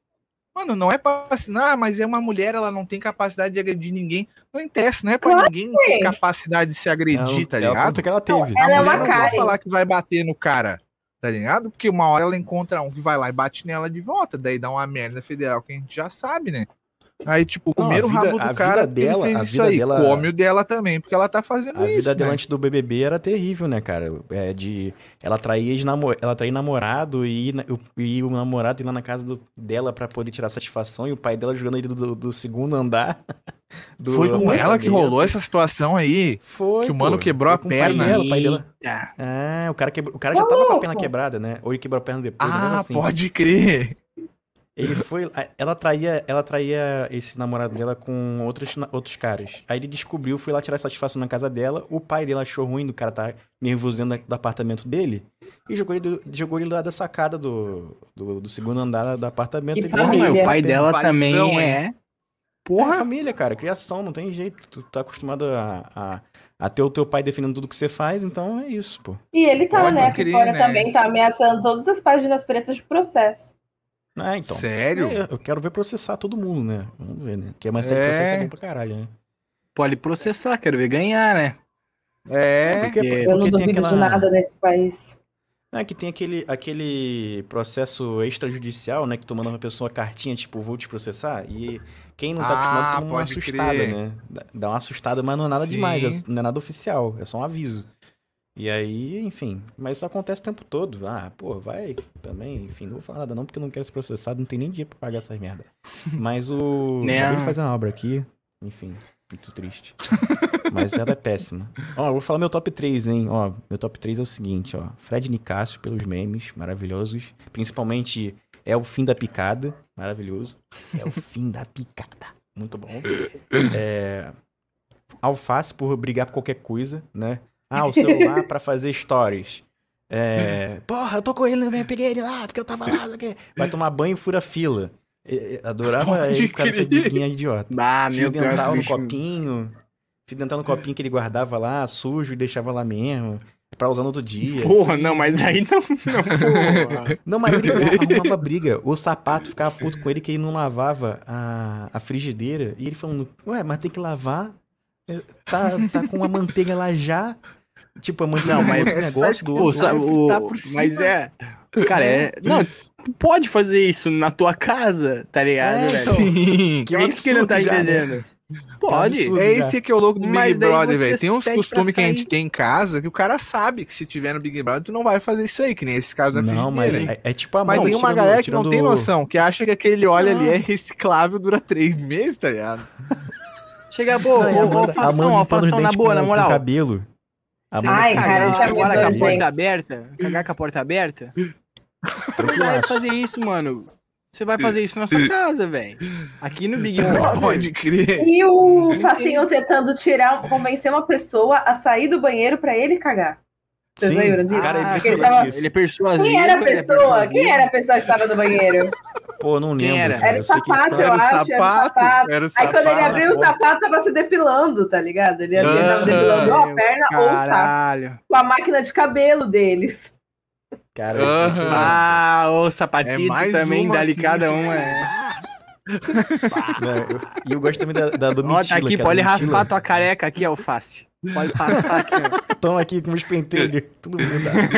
Mano, não é pra assinar, mas é uma mulher, ela não tem capacidade de agredir ninguém. Não interessa, não é pra
Claro
ninguém ter
tem.
capacidade de se agredir,
Ela-
tá
ela
ligado?
conta que ela teve.
Ela é
A
uma
mulher não vai
Karen.
falar que vai bater no cara, tá ligado? Porque uma hora ela encontra um que vai lá e bate nela de volta, daí dá uma merda federal que a gente já sabe, né? Aí, tipo,
a
comer o rabo
a
do cara,
dela-
ele
a
fez isso
vida
aí.
dela-
Come o dela também, porque ela tá fazendo
A
isso,
vida dela
né?
antes do BBB era terrível, né, cara? É de ela traía de namo... ela traía namorado e, e o namorado ir lá na casa do- dela pra poder tirar satisfação e o pai dela jogando ele do, do- do segundo andar. do
Foi com ela que rolou essa situação aí.
Foi,
que o mano
pô.
quebrou a
com o pai
perna.
dela, o pai dela. Ah, o cara, quebrou... o cara já tava com a perna
louco.
quebrada, né? Ou ele quebrou a perna depois.
Ah,
assim.
pode crer.
Ele foi. Ela traía, ela traía esse namorado dela com outros, outros caras. Aí ele descobriu, foi lá tirar satisfação na casa dela. O pai dela achou ruim do cara tá nervoso dentro do apartamento dele. E jogou ele, do- jogou ele lá da sacada do, do, do segundo andar do apartamento.
Que
Ele-
Porra,
família.
o pai dela
Paizão,
também é.
É
Porra.
família, cara. Criação, não tem jeito. Tu tá acostumado a, a, a ter o teu pai defendendo tudo que você faz, então é isso, pô.
E ele tá,
Pode
né?
Crer,
fora
né?
também tá ameaçando todas as páginas pretas de processo.
Ah, então.
Sério?
É, eu quero ver processar todo mundo, né? Vamos ver, né? Porque é mais série
É.
processo é bom pra caralho, né?
Pode processar, quero ver ganhar, né?
É.
Porque,
porque
Eu não
porque tem
duvido
aquela...
de nada nesse país.
É que tem aquele, aquele processo extrajudicial, né? Que tu manda uma pessoa cartinha, tipo, vou te processar. E quem não tá
Ah,
acostumado toma uma assustada,
crer.
né? Dá- Dá uma assustada, mas não é nada
Sim.
demais, não é nada oficial, é só um aviso. E aí, enfim, mas isso acontece o tempo todo. Ah, pô, vai também, enfim, não vou falar nada não, porque eu não quero ser processado, não tem nem dinheiro pra pagar essas merda. Mas o.
Né?
Acabei de fazer uma obra aqui, enfim, muito triste. Mas ela é péssima. Ó, eu vou falar meu top 3, hein? Ó, meu top 3 é o seguinte, ó. Fred Nicásio pelos memes maravilhosos. Principalmente é o fim da picada. Maravilhoso. É o fim da picada. Muito bom. É, Alface por brigar por qualquer coisa, né? Ah, o celular pra fazer stories. É, porra, eu tô com ele, eu peguei ele lá, porque eu tava lá, não sei o quê. Vai tomar banho e fura fila. Adorava
Pode
ele por causa dessa idiota.
Ah,
Fio
meu pior
dental no
bicho-
copinho. Fio dental no copinho que ele guardava lá, sujo e deixava lá mesmo. Pra usar no outro dia.
Porra, não, mas daí não. não porra.
Não, mas ele arrumava briga. O sapato ficava puto com ele que ele não lavava a, a frigideira. E ele falando, ué, mas tem que lavar. É, Tá, tá com a manteiga lá já. Tipo, a manteiga
Não, mas
é
negócio do
Pô, sabe,
vai
o-
cima.
mas é. Cara, é. Não, tu pode fazer isso na tua casa, tá ligado,
É,
velho?
Sim.
Que é isso que ele não tá
né?
entendendo. Pode.
absurdo.
É esse que é o louco do Big Brother, velho. Tem uns costumes que a gente tem em casa que o cara sabe que se tiver no Big Brother, tu não vai fazer isso aí, que nem esse caso da
Não, mas é, é tipo a
Mas
mão,
tem uma
tirando-
galera que não
tirando-
tem noção, que acha que aquele óleo ali
Não.
é reciclável, dura três meses, tá ligado?
Chega, pô,
Não, a
ô, ô, alfação na boa, na
com
moral.
cabelo. A
Você
Ai,
vai
cara, é
agora com a porta aberta? Cagar com a porta aberta? Vai
tranquilaço.
fazer isso, mano. Você vai fazer isso na sua casa, velho. Aqui no Big Brother.
Pode crer.
E o Facinho tentando tirar, convencer uma pessoa a sair do banheiro pra ele cagar. Vocês
Sim,
lembram disso?
cara, é
Ah,
impressionante
ele tava-.
Ele é persuasivo.
Quem era a
é
pessoa?
persuasivo.
Quem era a pessoa que tava no banheiro?
Pô, não
Quem
lembro.
era?
cara.
Era o
Eu
sapato, eu
Era o
acho, era o
sapato,
sapato.
era o
Aí quando ele
sapato.
abriu o sapato, tava se depilando, tá ligado? Ele, ele tava depilando ou a perna ou o saco.
Caralho.
Com a máquina de cabelo deles.
Cara, é impressionante.
Ah, o
É
sapatito
mais
também, dali
assim
cada
que-
uma. é.
Não, eu- E eu, gosto também da, da
Ó,
Domitila.
tá aqui, pode raspar tua careca aqui, alface. Pode passar aqui, ó.
Estão aqui com os pentelhos, tudo mudado.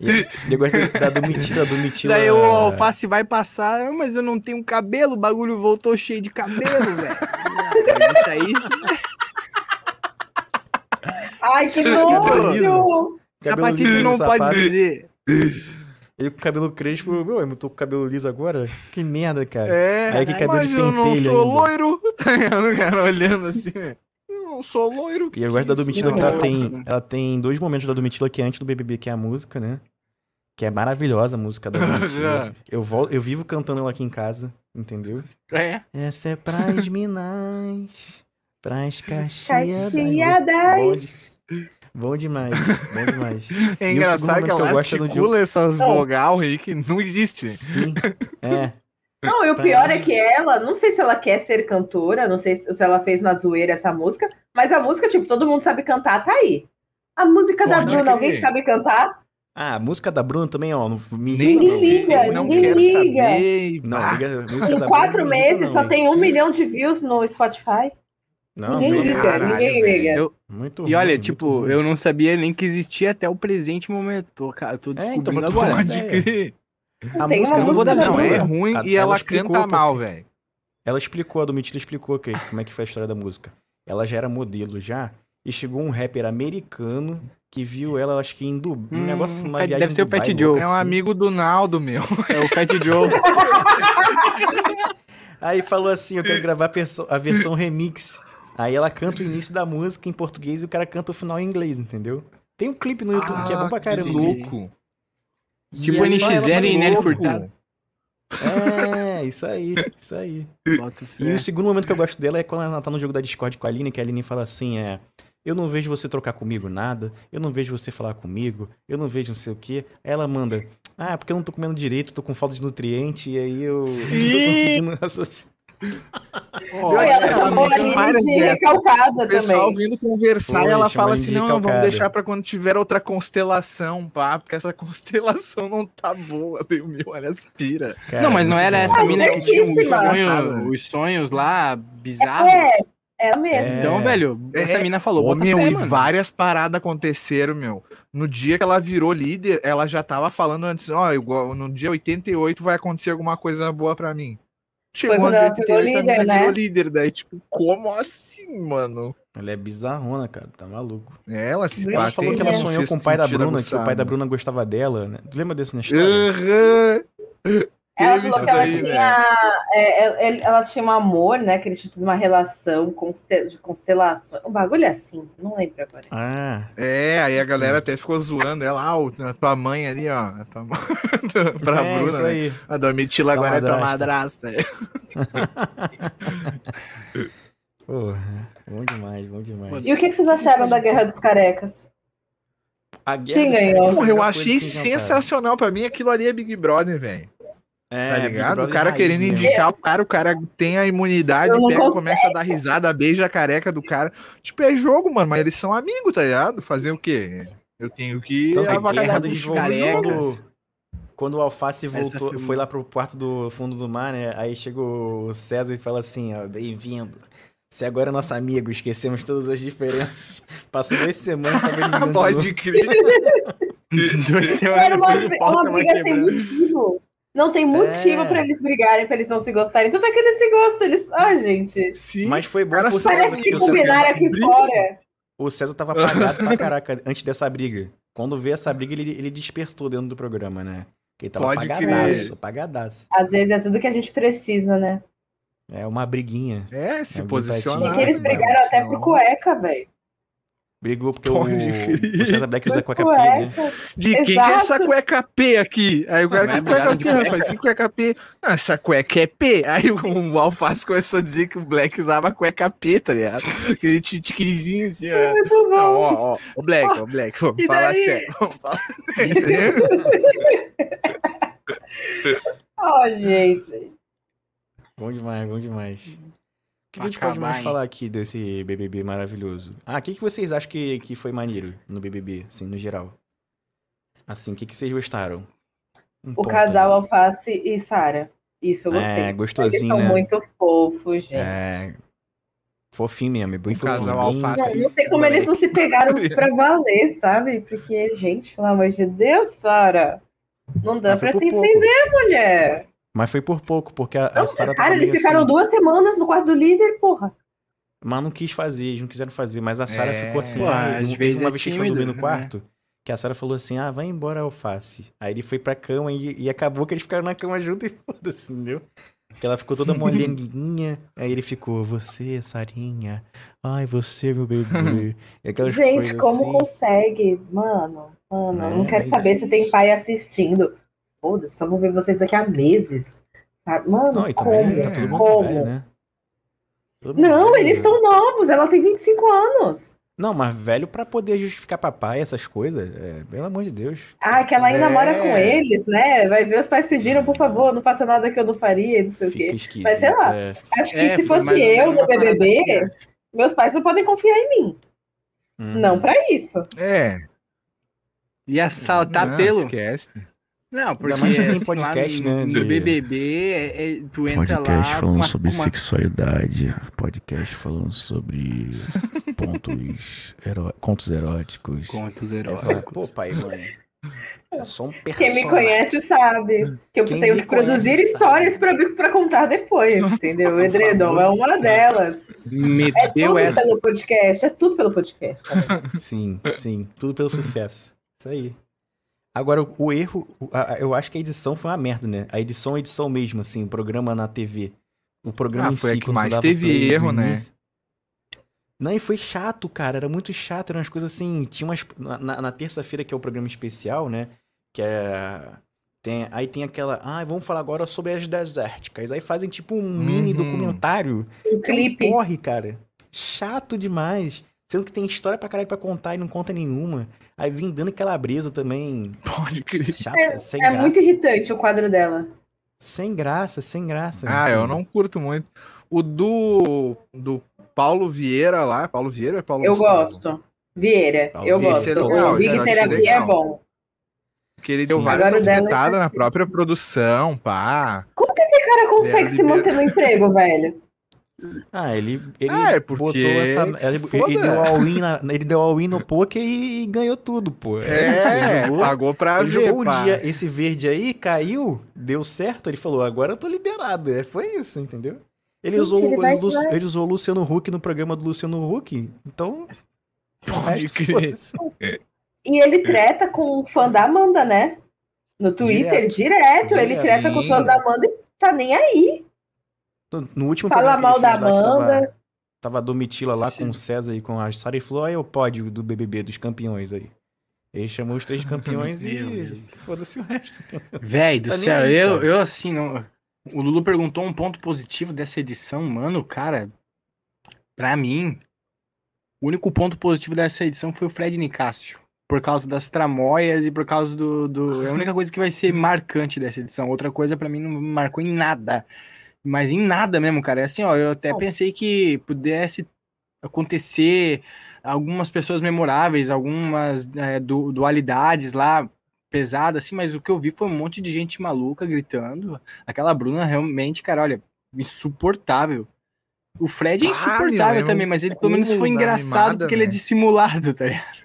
E e eu gosto da Domitila, Domitila...
Daí o alface vai passar, "Ah, mas eu não tenho cabelo, o bagulho voltou cheio de cabelo, velho. Isso aí,
Ai, que nojo!
Liso
não pode dizer.
Ele com cabelo crespo, meu, eu tô com cabelo liso agora? Que merda, cara.
É,
Aí que cabelo
mas
de
eu não sou
ainda.
loiro. Tá ligado? Cara olhando assim, né? Eu não sou loiro.
E eu gosto da? Domitila que ela tem, ela tem dois momentos da Domitila que é antes do BBB, que é a música, né? que é maravilhosa a música da.
Já.
eu, vol- eu vivo cantando ela aqui em casa, entendeu?
É.
Essa é pras Minas, pras Caxias.
Caxiadas.
Bom, de- bom demais, bom demais.
É engraçado que ela
eu gosto é
articula essas
Não.
vogal que não existe.
Sim, é.
Não, e o pior é que ela, não sei se ela quer ser cantora, não sei se ela fez na zoeira essa música, mas a música, tipo, todo mundo sabe cantar, tá aí. A música da
Pode
Bruna,
crer.
alguém sabe cantar?
Ah, a música da Bruna também, ó, não me
liga,
não
ninguém
quero
liga.
saber.
Não, liga, a música
Em
da
quatro
Bruna
meses
não,
só tem um milhão de views no Spotify.
Não,
ninguém liga,
caralho,
ninguém liga.
Eu-
Muito
E olha,
ruim,
tipo,
muito ruim.
eu não sabia nem que existia até o presente momento. Tô, tô
É, então,
descobrindo
pra tu
agora.
Pode
ideia.
crer.
A
Tem
música
uma
não vou
música
dar
da
Não, é ruim
A-
e ela,
explicou
canta mal, velho.
Ela explicou, a Domitila explicou que, como é que foi a história da música. Ela já era modelo já, e chegou um rapper americano que viu ela, acho que em Dubai, um
Hum,
negócio, uma
Fat-
viagem
deve ser o
Dubai,
Fat
louca
Joe.
É um amigo do Naldo, meu.
É o Fat Joe.
Aí falou assim, eu quero gravar a perso- a versão remix. Aí ela canta o início da música em português e o cara canta o final em inglês, entendeu? Tem um clipe no YouTube que é bom pra
Ah,
caramba.
que louco.
Tipo
E é só ela
NX0 e Nelly. Furtado.
É, isso aí, isso aí. E o segundo momento que eu gosto dela é quando ela tá no jogo da Discord com a Aline, que a Aline fala assim, é... Eu não vejo você trocar comigo nada, eu não vejo você falar comigo, eu não vejo não sei o quê. Aí ela manda, ah, porque eu não tô comendo direito, tô com falta de nutriente, e aí eu
Sim!
não tô conseguindo raciocinar.
E ela
ela
chamou a Aline de recalcada
O pessoal
também.
vindo conversar
Foi,
e ela
chama
fala assim: não, vamos deixar pra quando tiver outra constelação, pá, porque essa constelação não tá boa. Deu mil, olha as pira.
Cara,
Não, mas não era essa mina que tinha os sonhos, os sonhos lá bizarros?
É, ela mesma.
É.
Então, velho, essa
É.
mina falou,
Ô, meu,
fé,
e
mano.
várias paradas aconteceram, meu. No dia que ela virou líder, ela já tava falando antes, ó, igual no dia 88 vai acontecer alguma coisa boa pra mim. Chegou
quando
no dia
ela pegou
88, a
líder,
mina
né?
virou líder, daí tipo, como assim, mano?
Ela é bizarrona, cara, tá maluco.
É, Ela se
Ela
falou que ela sonhou com o pai da Bruna, que o pai da. Bruna gostava dela, né? Tu lembra desse na história?
Aham.
Ela falou que ela
aí,
tinha, é, é, ele- ela tinha um amor, né? Que eles tinham uma relação de constelação. Um bagulho assim, não lembro agora.
Ah,
É, aí a galera até ficou zoando ela, ah, o- a tua mãe ali, ó. A tua mãe, pra
é,
Bruna, né?
aí.
A Domitila agora é tua
madrasta.
madrasta.
Porra, bom demais, bom demais.
E o que, que vocês acharam da Guerra dos Carecas?
A guerra
Quem
dos
ganhou?
Porra, eu achei sensacional. Pra mim, aquilo ali é Big Brother, velho.
É,
Tá ligado? O cara
raiz
querendo
mesmo.
indicar o cara, o cara tem a imunidade,
não
pega,
consigo.
começa a dar risada, beija a careca do cara. Tipo, é jogo, mano, mas eles são amigos, tá ligado? Fazer o quê? Eu tenho que
a
avacalhar
dos
os
carecas.
quando, quando o Alface voltou,
foi
lá pro quarto do fundo do mar, né? Aí chegou o César e fala assim, ó, bem-vindo. Você agora é nosso amigo, esquecemos todas as diferenças. Passou duas semanas, ligando de
Pode crer.
Duas semanas
Era uma, uma briga sem
quebrando.
motivo. Não tem motivo
É.
pra eles brigarem, pra eles não se gostarem. Tanto é que eles se gostam. Eles... Ai, gente.
Sim.
Mas foi bom
Cara,
pro
parece
que
que
o César,
combinaram aqui
briga.
fora.
o César tava apagado pra caraca antes dessa briga. Quando veio essa briga, ele, ele despertou dentro do programa, né? Que ele tava
Pode
apagadaço,
crer.
apagadaço.
Às vezes é tudo que a gente precisa, né?
É uma briguinha.
É, se
É um
posicionar.
E que eles
né?
brigaram até
Senão-
por cueca, velho.
Brigou porque
Pode
o, o César Black usa cueca P, né?
cueca.
De quem que é
Exato.
essa cueca P aqui? Aí o cara,
Mas
que cueca
de
P, rapaz? Que cueca P? Não, essa cueca é P. Aí o, o Alface começou a dizer que o Black usava cueca P, tá ligado? Aquele tiquirizinho assim, ó.
Muito
Não,
bom.
ó, ó, o Black, ó, Black, vamos falar
daí?
sério. Vamos falar sério.
Ó, gente.
Bom demais, bom demais. O que, que a gente pode mais
hein?
falar aqui desse BBB maravilhoso? Ah, o que, que vocês acham que, que foi maneiro no BBB, assim, no geral? Assim, o que, que vocês gostaram? Um
O casal
aí.
Alface e Sara. Isso eu gostei.
É,
Eles
gostosinho,
são
né?
muito fofos, gente.
É. Fofinho mesmo, é bem
Um
fofinho.
casal
bem-
alface.
Não, não sei como eles não se pegaram pra valer, sabe? Porque, gente, pelo amor de Deus, Sara. Não dá
foi
pra te
pouco.
entender, mulher.
Mas foi por pouco, porque a, a
Não,
Sarah
cara, eles
meio
ficaram
assim,
duas semanas no quarto do líder, porra.
Mas não quis fazer, eles não quiseram fazer. Mas a Sara
É.
ficou assim.
Pô,
ah,
às vezes
uma
é
vez que a gente foi dormir no quarto, que a Sara falou assim: ah, vai embora, alface. Aí ele foi pra cama e, e acabou que eles ficaram na cama junto e foda-se, entendeu? Que ela ficou toda molenguinha. aí ele ficou, você, Sarinha. Ai, você, meu bebê. Aquelas
Gente, como
assim.
consegue? Mano, mano, eu não
É,
quero saber
é
se tem pai assistindo. Foda-se, só vou ver vocês daqui a meses. Sabe? Mano,
Não, e
como?
tá todo mundo
como?
velho, né?
Não,
velho,
eles
né?
estão novos, ela tem 25 anos.
Não, mas velho pra poder justificar papai, essas coisas. É, pelo amor de Deus.
Ah, que ela ainda
É.
mora com eles, né? Vai ver, os pais pediram, por favor, não faça nada que eu não faria, e não sei o
Fica
quê.
esquisito.
Mas sei lá.
é.
Acho que
É,
se fosse eu no BBB,
assim,
meus pais não podem confiar em mim.
Hum.
Não pra isso.
É.
Ia saltar
não,
pelo.
Esquece.
Não, porque
mais tem
assim,
podcast,
lá no,
né,
no
de-
BBB, é- é- tu entra
Podcast
lá...
falando
uma-
sobre
uma-
sexualidade, podcast falando sobre pontos eró contos eróticos.
Contos eróticos.
Pô, pai mãe. É só um
Quem
personagem.
me conhece sabe que eu
Quem
tenho que produzir
conhece
histórias pra contar depois, entendeu? O Edredom é uma delas. É
Meteu
tudo
essa.
pelo podcast, é tudo pelo podcast. tá?
Sim, sim. Tudo pelo sucesso. Isso aí. Agora, o, erro, a- a- eu acho que a edição foi uma merda, né? A edição é edição mesmo, assim, o programa na TV. O programa
Ah,
em
foi a
si,
que
quando
mais teve erro, né?
Não, e foi chato, cara. Era muito chato. Eram umas coisas assim. Tinha umas. Na, na- terça-feira, que é o programa especial, né? Que é. Tem, aí tem aquela. Ah, vamos falar agora sobre as desérticas. Aí fazem tipo um mini
Uhum.
documentário.
Um
Que é
clipe.
porre, cara. Chato demais. Sendo que tem história pra caralho pra contar e não conta nenhuma. Aí vim dando calabresa também.
Pode crer.
Chata, sem
É
graça.
muito irritante o quadro dela.
Sem graça, sem graça.
Ah, eu não curto muito. O do, do Paulo Vieira lá. Paulo Vieira ou é Paulo
Eu
Gustavo?
gosto. Vieira,
Paulo
eu
Vieira,
gosto.
é legal,
o Big Terapia é
legal.
bom.
Que ele deu
Sim.
várias
dela é
alfinetadas na própria produção, pá.
Como que esse cara consegue se manter no emprego, velho?
Ah, ele, ele
Ah, é porque
botou essa. Ele, ele deu all-in na- ele deu all-in no poker e, ganhou tudo, pô.
É,
isso, ele jogou,
pagou pra
ele
ver,
jogou um
pá.
dia, esse verde aí caiu, deu certo, ele falou, agora eu tô liberado. É, foi isso, entendeu? Ele,
Gente,
usou,
ele
ele, usou- ele usou o Luciano Huck no programa do Luciano Huck, então. o resto,
crer.
E ele treta com um fã da Amanda, né? No Twitter, direto. Ele
Direto.
treta com os fãs da Amanda e tá nem aí.
No, último
Fala mal da
lá, que tava-
Amanda.
Tava a Domitila lá
Sim.
com o César e com a Sara e falou: aí o pódio do BBB, dos campeões aí. Ele chamou os três campeões e foda-se o resto.
Véi do
Tá
céu,
aí,
eu, eu assim, não... o Lulu perguntou um ponto positivo dessa edição, mano, cara, pra mim, o único ponto positivo dessa edição foi o Fred Nicásio, por causa das tramóias e por causa do, do... É a única coisa que vai ser marcante dessa edição, outra coisa pra mim não me marcou em nada, mas em nada mesmo, cara, é assim, ó, eu até pensei que pudesse acontecer algumas pessoas memoráveis, algumas é, du- dualidades lá, pesada, assim, mas o que eu vi foi um monte de gente maluca gritando. Aquela Bruna realmente, cara, olha, insuportável. O Fred é
Ah,
insuportável
é um
também, mas ele pelo menos
cúmulo
foi engraçado
mimada,
porque ele é
né?
dissimulado, tá ligado?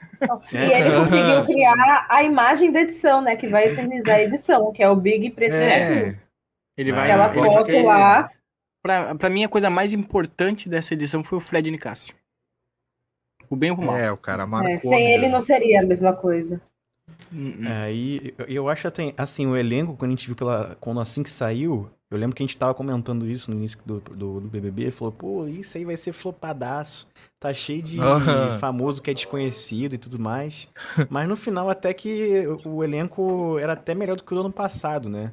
E ele
É.
conseguiu criar a imagem da edição, né? Que vai eternizar a edição, que é o Big Preto.
É,
Ele
Ah,
vai.
Aquela foto lá.
Pra, pra mim, a coisa mais importante dessa edição foi o Fred Nicásio. O bem ou o mal.
é, o cara marcou.
é, sem ele não seria a mesma coisa.
Hum, hum.
É, e eu- acho até, assim, o elenco, quando a gente viu pela. Quando assim que saiu, eu lembro que a gente tava comentando isso no início do, do, do BBB, falou, pô, isso aí vai ser flopadaço. Tá cheio de
Aham.
famoso que é desconhecido e tudo mais. Mas no final, até que o elenco era até melhor do que o do ano passado, né?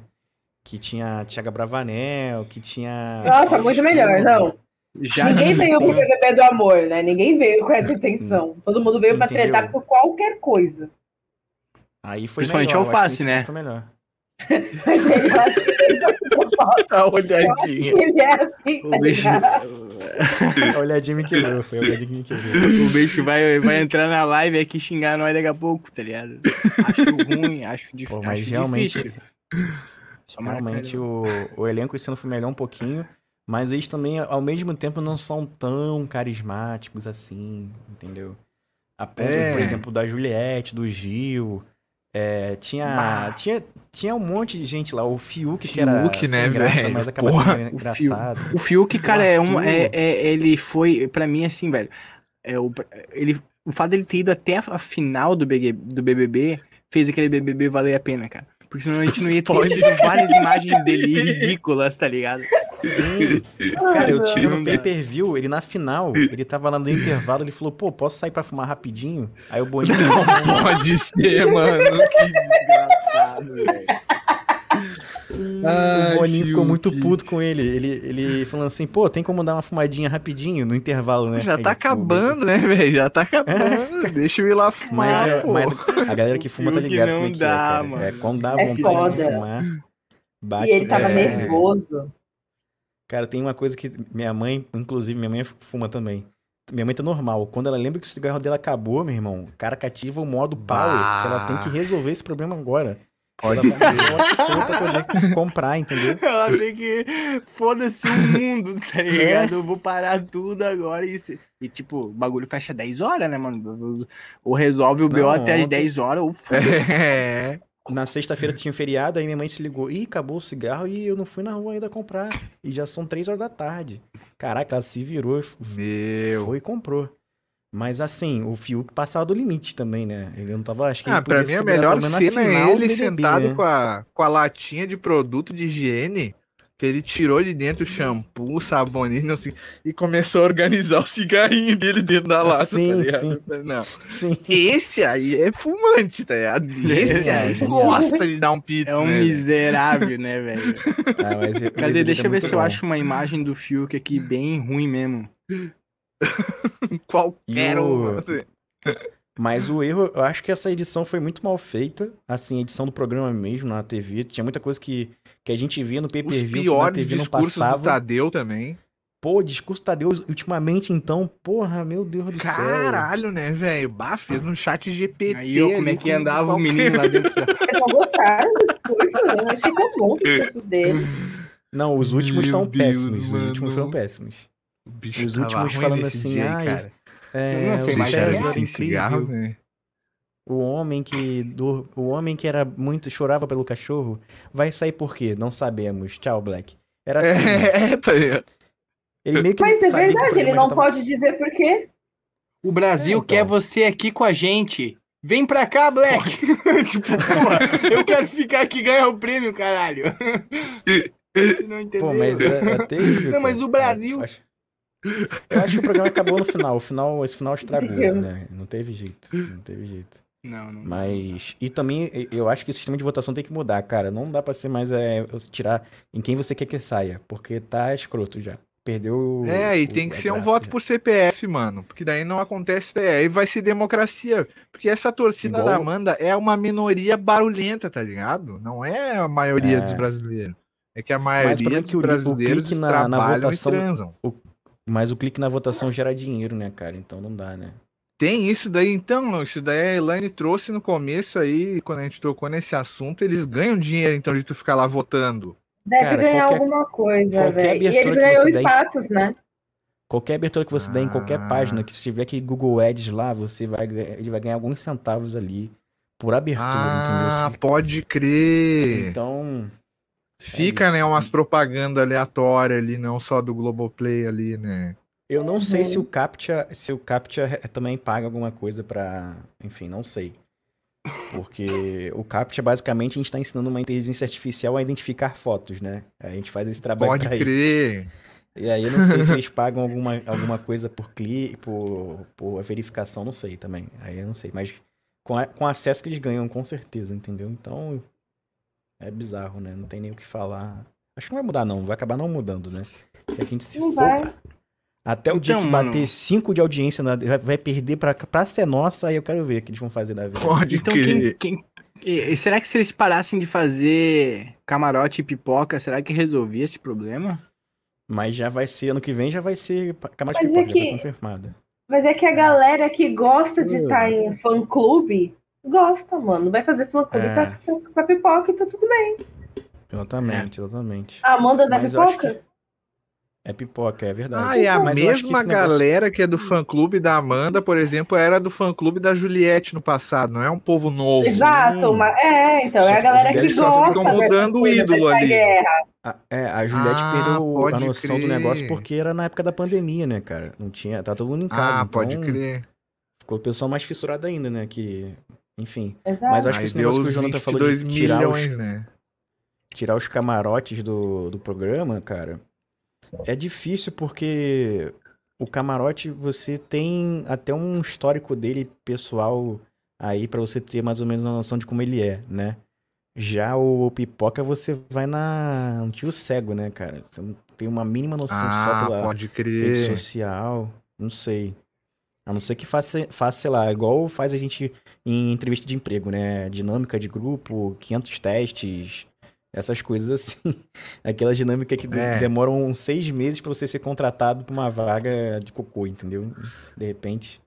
Que tinha Thiago Bravanel, que tinha.
Nossa, muito melhor, não.
Já
Ninguém veio
sim.
pro BBB do amor, né? Ninguém veio com essa intenção. Todo mundo veio pra
Entendeu?
tretar por qualquer coisa.
Aí foi
Principalmente
melhor,
alface, né?
Foi melhor.
Mas ele acha que ele
A olhadinha.
ele é assim, tá
O bicho,
ligado?
A olhadinha me quebrou, foi a olhadinha que me quebrou.
o bicho vai, vai entrar na live aqui xingar nós daqui a pouco, tá ligado? Acho ruim, acho, dif
Pô, mas
acho
realmente-
difícil. Só marcar
Realmente
ele.
o, o elenco esse ano foi melhor um pouquinho, mas eles também, ao mesmo tempo, não são tão carismáticos assim, entendeu? A ponto,
É.
por exemplo, da Juliette, do Gil. é, tinha,
Bah.
tinha, tinha um monte de gente lá. O Fiuk, que era
Fiuk, né,
graça,
velho?
mas acaba
Porra,
sendo
o
engraçado.
O Fiuk, cara, é um. É, é- ele foi, pra mim, assim, velho. É, o, ele, o fato dele ter ido até a final do, BG do BBB fez aquele BBB valer a pena, cara. Porque senão a gente não ia ter tido várias imagens dele ridículas, tá ligado?
Sim. Cara, eu tive
Não
no
dá.
pay-per-view, ele na final, ele tava lá no intervalo, ele falou, pô, posso sair pra fumar rapidinho? Aí o Boninho
Pode ser, mano. Que desgraçado, velho.
O Boninho ficou muito puto com ele. Ele, ele falando assim, pô, tem como dar uma fumadinha rapidinho no intervalo, né?
Já
Aí,
tá
pô,
acabando, né, velho? Já tá acabando. Deixa eu ir lá
Mas,
fumar,
é-
pô.
mas a galera que fuma tá
não
como é que
dá,
é, cara.
mano.
É, quando dá
É
vontade de
foda.
fumar, bate
E ele tava
é,
nervoso.
Cara, tem uma coisa que minha mãe, inclusive, minha mãe fuma também. Minha mãe tá normal. Quando ela lembra que o cigarro dela acabou, meu irmão, cara cativa o modo power,
Bah.
ela tem que resolver esse problema agora.
Pode
comprar, entendeu?
Ela tem que. Foda-se o mundo, tá ligado? Eu vou parar tudo agora e. se- E tipo, o bagulho fecha 10 horas, né, mano? Ou resolve o BO
Não,
até as
ontem-
10 horas, ou
É.
Na sexta-feira tinha um feriado, aí minha mãe se ligou, ih, acabou o cigarro e eu não fui na rua ainda comprar. E já são três horas da tarde. Caraca, ela se virou, e
Meu.
foi e comprou. Mas assim, o Fiuk passava do limite também, né? Ele não tava, acho que
Ah,
ele
pra mim a melhor cena é ele
BBB,
sentado
né?
com, a, com a latinha de produto de higiene, que ele tirou de dentro o shampoo, sabonete, não sei, e começou a organizar o cigarrinho dele dentro da lata,
Sim,
tá
sim.
Não,
Sim.
esse aí é fumante, tá ligado? Esse aí
Genial.
gosta de dar um pito,
é um
né?
miserável, né, velho?
Ah,
Cadê?
ele
Deixa
é
eu ver se eu acho uma imagem do Fiuk aqui bem ruim mesmo.
Qualquer
E o-
um.
Mas o erro, eu acho que essa edição foi muito mal feita. Assim, a edição do programa mesmo na TV. Tinha muita coisa que, que a gente via no
Os
pay-per-view que na
piores
TV não
discursos do. Tadeu também.
Pô, o discurso Tadeu ultimamente, então, porra, meu Deus do céu.
Caralho, né, velho? Bah, fez no chat GPT.
Aí, ó, como é que andava o menino lá dentro.
Vocês não gostaram do discurso? Eu achei tão bom os discursos dele.
Não, os últimos
Meu
estão
Deus,
péssimos. Os últimos
mano.
foram péssimos.
O bicho
Os últimos falando assim,
dia,
ai,
cara.
É,
Não sei, mas era
cigarro, né?
O homem que do, o homem que era muito chorava pelo cachorro vai sair por quê? Não sabemos. Tchau, Black. Era assim. né?
É, tá ligado?
Ele meio que
Mas é verdade, ele não
tava-
pode dizer por quê.
O Brasil
É, então.
quer você aqui com a gente. Vem pra cá, Black! tipo, porra, eu quero ficar aqui e ganhar o prêmio, caralho. Você não entendeu?
Pô, mas é, é terrível.
Não, mas o Brasil-
acho, eu acho que o programa acabou no final. O final esse final estragou, né? Não teve jeito. Não teve jeito.
Não, não.
Mas. E também eu acho que o sistema de votação tem que mudar, cara. Não dá pra ser mais é, tirar em quem você quer que saia. Porque tá escroto já. Perdeu. o-
É, e
o-
tem que
a
ser um voto
já.
por CPF, mano. Porque daí não acontece. é, Aí vai ser democracia. Porque essa torcida
Igual-
da Amanda é uma minoria barulhenta, tá ligado? Não é a maioria
É.
dos brasileiros. É que a
o
maioria
é
dos
que o- o
brasileiros
na- na
trabalham
votação-
e transam.
Mas o clique na votação gera dinheiro, né, cara? Então não dá, né?
Tem isso daí, então, isso daí a Elaine trouxe no começo aí, quando a gente tocou nesse assunto, eles ganham dinheiro, então, de tu ficar lá votando.
Deve
Cara,
ganhar
qualquer-
alguma coisa, velho. E eles
que
ganham
você der em-
status, né?
Qualquer abertura que você der em qualquer
Ah.
página, que se tiver aqui Google Ads lá, você vai, ganhar- ele vai ganhar alguns centavos ali por abertura,
Ah,
entendeu?
pode crer.
Então,
Fica,
isso.
né, umas propagandas aleatórias ali, não só do Globoplay ali, né?
eu não sei
Uhum.
se o Captcha, se o Captcha re- também paga alguma coisa pra, enfim, não sei. Porque o Captcha, basicamente, a gente tá ensinando uma inteligência artificial a identificar fotos, né? A gente faz esse trabalho
Pode
pra eles.
crer.
E aí eu não sei se eles pagam alguma, alguma coisa por clique, por, por verificação, não sei também. Aí eu não sei. Mas com, a- com acesso que eles ganham, com certeza, entendeu? Então é bizarro, né? Não tem nem o que falar. Acho que não vai mudar, não. Vai acabar não mudando, né? A gente se
Não
for-
vai.
Até o dia
Então,
que
mano.
bater 5 de audiência, na- vai- perder pra, pra ser nossa, aí eu quero ver o que eles vão fazer da vida.
Pode
Então,
crer.
quem, quem- e- será que se eles parassem de fazer camarote e pipoca, será que resolvia esse problema?
Mas já vai ser, ano que vem já vai ser Camarote
Mas é
Pipoca, já
que-
tá confirmado.
Mas é que a galera que gosta de
Hum.
estar em fã-clube, gosta, mano. Vai fazer fã-clube
É.
pra, pra pipoca e tá tudo bem.
Exatamente, exatamente.
A Amanda da
Mas
pipoca?
É pipoca, é verdade.
Ah, e a
Mas acho que
mesma
esse negócio-
galera que é do fã-clube da Amanda, por exemplo, era do fã-clube da Juliette no passado, não é um povo novo.
Exato, mas é, então,
Só
é a galera que gosta.
só
ficam mudando o ídolo ali.
A, é, a Juliette
Ah,
perdeu a noção do
crer.
negócio porque era na época da pandemia, né, cara? Não tinha, tá todo mundo em casa.
Ah,
então
pode crer.
Ficou o pessoal mais fissurado ainda, né? Que, enfim.
Exato.
Mas eu acho que esse negócio que
os
o Jonathan falou de
22
tirar
milhões,
os,
né?
tirar os camarotes do, do programa, cara. É difícil porque o camarote você tem até um histórico dele pessoal aí pra você ter mais ou menos uma noção de como ele é, né? Já o pipoca você vai na um tio cego, né, cara? Você não tem uma mínima noção só
Ah,
pela
pode
rede
crer.
social, não sei. A não ser que faça, faça, sei lá, igual faz a gente em entrevista de emprego, né? Dinâmica de grupo, 500 testes, essas coisas assim. Aquela dinâmica que
É.
demoram seis meses pra você ser contratado pra uma vaga de cocô, entendeu? De repente.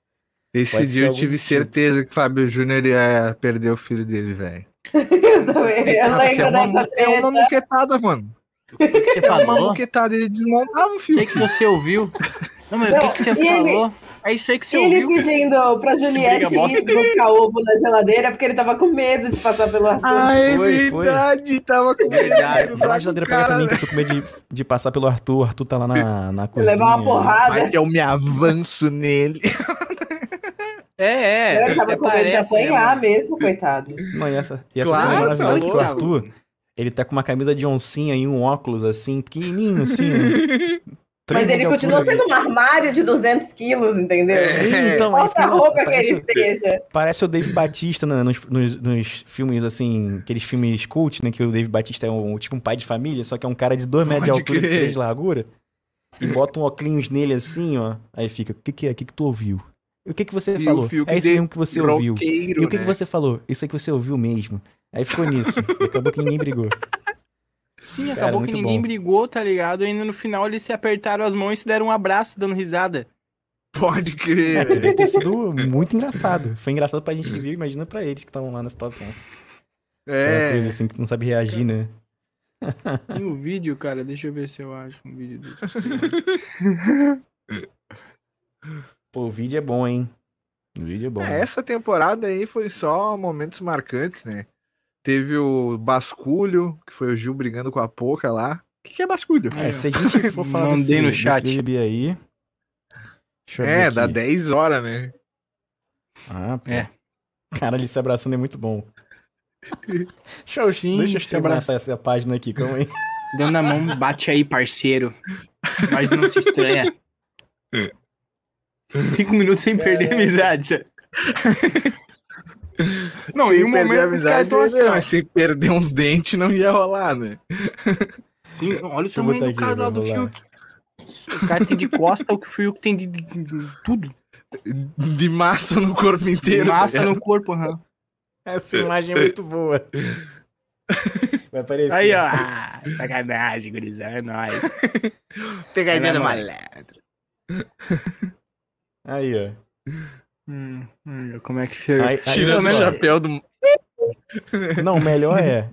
Esse dia eu tive
tipo.
certeza que o Fábio Júnior ia perder o filho dele, velho.
Eu também. Eu
é uma,
dessa
é uma
treta.
muquetada, mano.
O que, que você
É uma
falou?
muquetada. Ele desmontava o filho.
Sei que você ouviu. Não, mas o que, que você
e ele-
falou? É isso aí que você
E ele
ouviu.
pedindo pra Juliette ir buscar ovo na geladeira porque ele tava com medo de passar pelo Arthur.
Ah, é
Foi, foi.
verdade. Tava com medo de
Verdade.
o
geladeira pra mim
cara,
que eu tô com medo de, de passar pelo Arthur. O Arthur tá lá na, na cozinha.
levar uma porrada.
Vai que eu me avanço nele.
É, é.
ele tava com medo de
parece, né,
apanhar mesmo, coitado.
Não, e essa, e essa
Claro,
cena é maravilhosa
tá
que o. Arthur, ele tá com uma camisa de oncinha e um óculos assim, pequenininho assim.
Mas ele continua sendo um armário de 200 quilos, entendeu?
Sim, então,
Qualquer
fica, nossa,
roupa que
parece,
ele esteja.
parece o Dave Batista né, nos, nos, nos filmes, assim, aqueles filmes cult, né? Que o Dave Batista é um, tipo um pai de família, só que é um cara de 2 metros de altura e
crer.
3 de largura. E bota um óculos nele assim, ó. Aí fica, o que que é? O que que tu ouviu? E o que que você
E
falou?
Fiuk
É isso mesmo que você ouviu. E o que,
né?
que você falou? Isso aí que você ouviu mesmo. Aí ficou nisso. E acabou que ninguém brigou.
Sim,
Cara,
acabou que ninguém
bom.
brigou, tá ligado? E ainda no final eles se apertaram as mãos e se deram um abraço dando risada.
Pode
É,
crer.
deve ter sido muito engraçado. Foi engraçado pra gente que viu, imagina pra eles que estavam lá na situação. Aquela coisa
É.
assim que tu não sabe reagir, né?
Tem um vídeo, cara, deixa eu ver se eu acho um vídeo disso.
Pô, o vídeo é bom, hein? O vídeo é bom.
É, essa temporada aí foi só momentos marcantes, né? Teve o Basculho, que foi o Gil brigando com a Poca lá. O que, que é Basculho?
É, se a gente for falar
Mandei
desse,
no chat.
Aí... Deixa eu
É,
ver
dá
aqui.
10 horas, né?
Ah, pô.
É.
Cara, ele se abraçando é muito bom.
Sim,
deixa eu
se
terminar
abraça.
essa, página aqui, calma aí.
Dando a mão, bate aí, parceiro. Mas não se estranha. Cinco minutos sem perder a amizade. Não,
sem
em um
perder
momento
a amizade,
ó.
mas sem perder uns dentes não ia rolar, né?
Sim, olha o tamanho do cara lá do. Fiuk. O cara tem de costa o que o Fiuk tem de, de- de tudo.
De massa no corpo inteiro. tá
Massa
ligado?
no corpo, aham.
Essa imagem é muito boa. Vai aparecer.
Aí, ó. Ah, sacanagem, gurizão, é nóis.
Pegadinha
É
do malandro.
Aí, ó.
Hum, hum, como é que chega?
Aí- aí,
Tirando o chapéu do.
Não, o melhor é.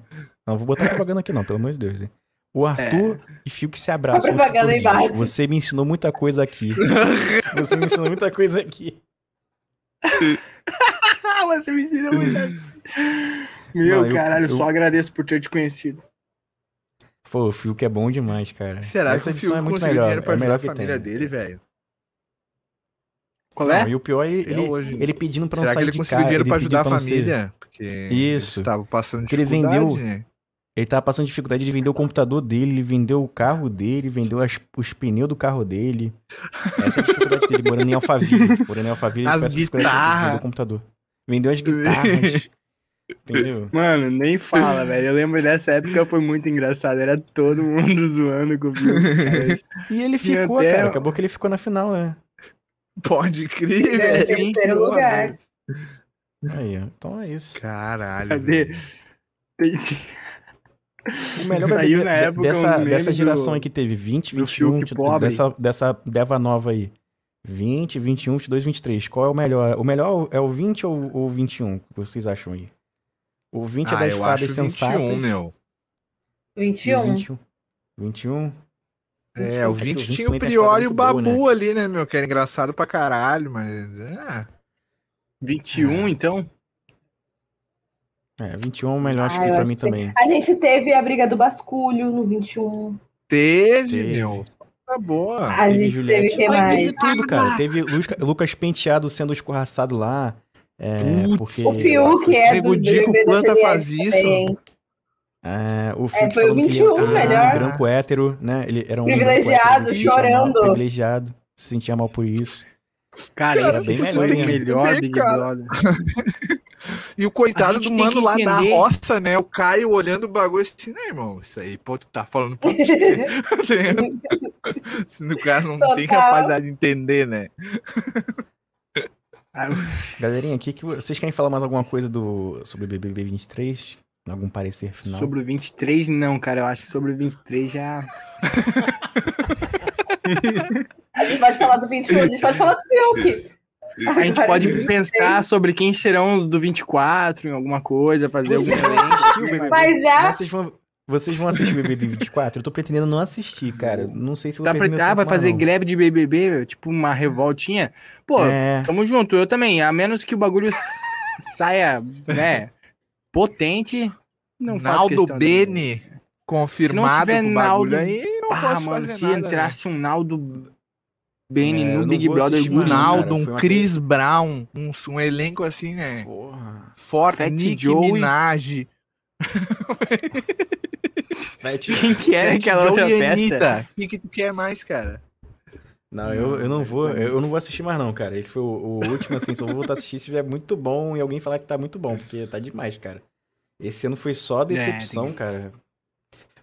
Não, vou botar propaganda aqui, não, pelo amor de Deus. hein? O Arthur e Fiuk se abraçam.
A propaganda embaixo.
Você me ensinou muita coisa aqui. Você me ensinou muita coisa aqui.
Você me ensina muita Meu
Não, eu-
caralho,
eu-
só agradeço por ter te conhecido.
Pô, o Fiuk é bom demais, cara.
Será
Essa
que o
edição
Fiuk
é muito
conseguiu
melhor.
dinheiro pra
é
ajudar
melhor
a
que
família
tem.
dele, velho?
Qual
Não,
é?
e o pior é ele,
hoje.
ele pedindo pra não
Será
sair
ele
de
conseguiu
casa.
dinheiro
ele
pra
pediu
ajudar a
não ser-
família? Porque
Isso.
estavam passando
Que ele vendeu-? Ele tava passando dificuldade, ele vendeu o computador dele, ele vendeu o carro dele, vendeu as- os pneus do carro dele. Essa é a dificuldade dele, morando em Alphaville. Morando em Alphaville, ele
As guitarras.
vendeu o computador. Vendeu as guitarras. entendeu?
Mano, nem fala, velho. Eu lembro dessa época, foi muito engraçado. Era todo mundo zoando com o.
E ele ficou,
até-
cara. Acabou que ele ficou na final, né?
Pode crer,
é
velho.
Sim,
terceiro
boa,
lugar.
Aí, ó. Então é isso.
Caralho.
Cadê?
velho.
Tem-
O melhor
Saiu
BBB
na época
dessa, dessa geração
do-
aí que teve 20,
do
21,
Fiuk pobre.
dessa, dessa deva nova aí. 20, 21, 22, 23. Qual é o melhor? O melhor é o 20 ou o 21? O que vocês acham aí? O 20 é
Ah,
das
eu
fadas
acho
sensatas.
21, meu.
E o
21.
21. 21.
É, o
É que
20
o 20
tinha o
também tem as
Prior e o
muito
Babu
boas,
ali, né, meu? Que era engraçado pra caralho, mas. É.
21, então?
É, 21 é o melhor, acho
Ah,
que
eu
pra
acho
mim
que-
também.
A gente teve a briga do basculho no 21.
Teve,
Teve.
meu. Tá boa.
A
teve
gente
Juliette.
teve
Mas
mais?
Teve tudo, cara. Teve Lucas, Lucas Penteado sendo escorraçado lá. É,
Putz,
porque...
O Fiuk é do
Nego Dico planta faz isso.
também.
É, o
É,
Fiuk
foi o
falando que ele
21
era
melhor.
branco hétero, né? Ele era um
Privilegiado,
hétero, sentia mal,
chorando.
Privilegiado, se sentia mal por isso.
Cara, esse
bem
foi
melhor
o
mesmo.
melhor Big. Brother.
E o coitado do
tem
mano lá da roça, né? O Caio olhando o bagulho assim, né, irmão? Isso aí, pô, tu tá falando por quê? Se o cara não tem
Total.
capacidade de entender, né?
Galerinha, que que vocês querem falar mais alguma coisa do sobre o BBB 23? Algum parecer final?
Sobre o 23, não, cara. Eu acho que sobre o 23 já.
A gente pode falar do 21, a gente pode falar do Fiuk.
A gente pode
23.
pensar sobre quem serão os do 24 em alguma coisa, fazer algum
Vocês vão
evento.
Mas já-
Vocês vão, vocês vão assistir o BBB 24? Eu tô pretendendo não assistir, cara. Não sei se vou
Tá
perder
pra
tempo
vai fazer
não.
greve de BBB, tipo uma revoltinha. Pô,
É,
tamo junto, eu também. A menos que o bagulho saia, né, potente, não
Naldo Bene, confirmado
tiver
com o bagulho
Naldo-
aí, não
Ah,
posso
mano,
fazer
se
nada, né?
entrasse um Naldo Bene
É,
no
não
Big Brother
Um
Guri,
não,
Naldo, um
uma
Chris Brown, um, um elenco assim, né?
porra.
Forte,
Fat
Nick
Joey.
Minaj,
quem que era
Fat
aquela outra
Joey e
peça?
O que, que tu quer mais, cara?
Não, eu, eu não vou, eu não vou assistir mais não, cara. Esse foi o, o último, assim, só vou voltar a assistir se estiver muito bom e alguém falar que tá muito bom, porque tá demais, cara. Esse ano foi só decepção,
tem
cara.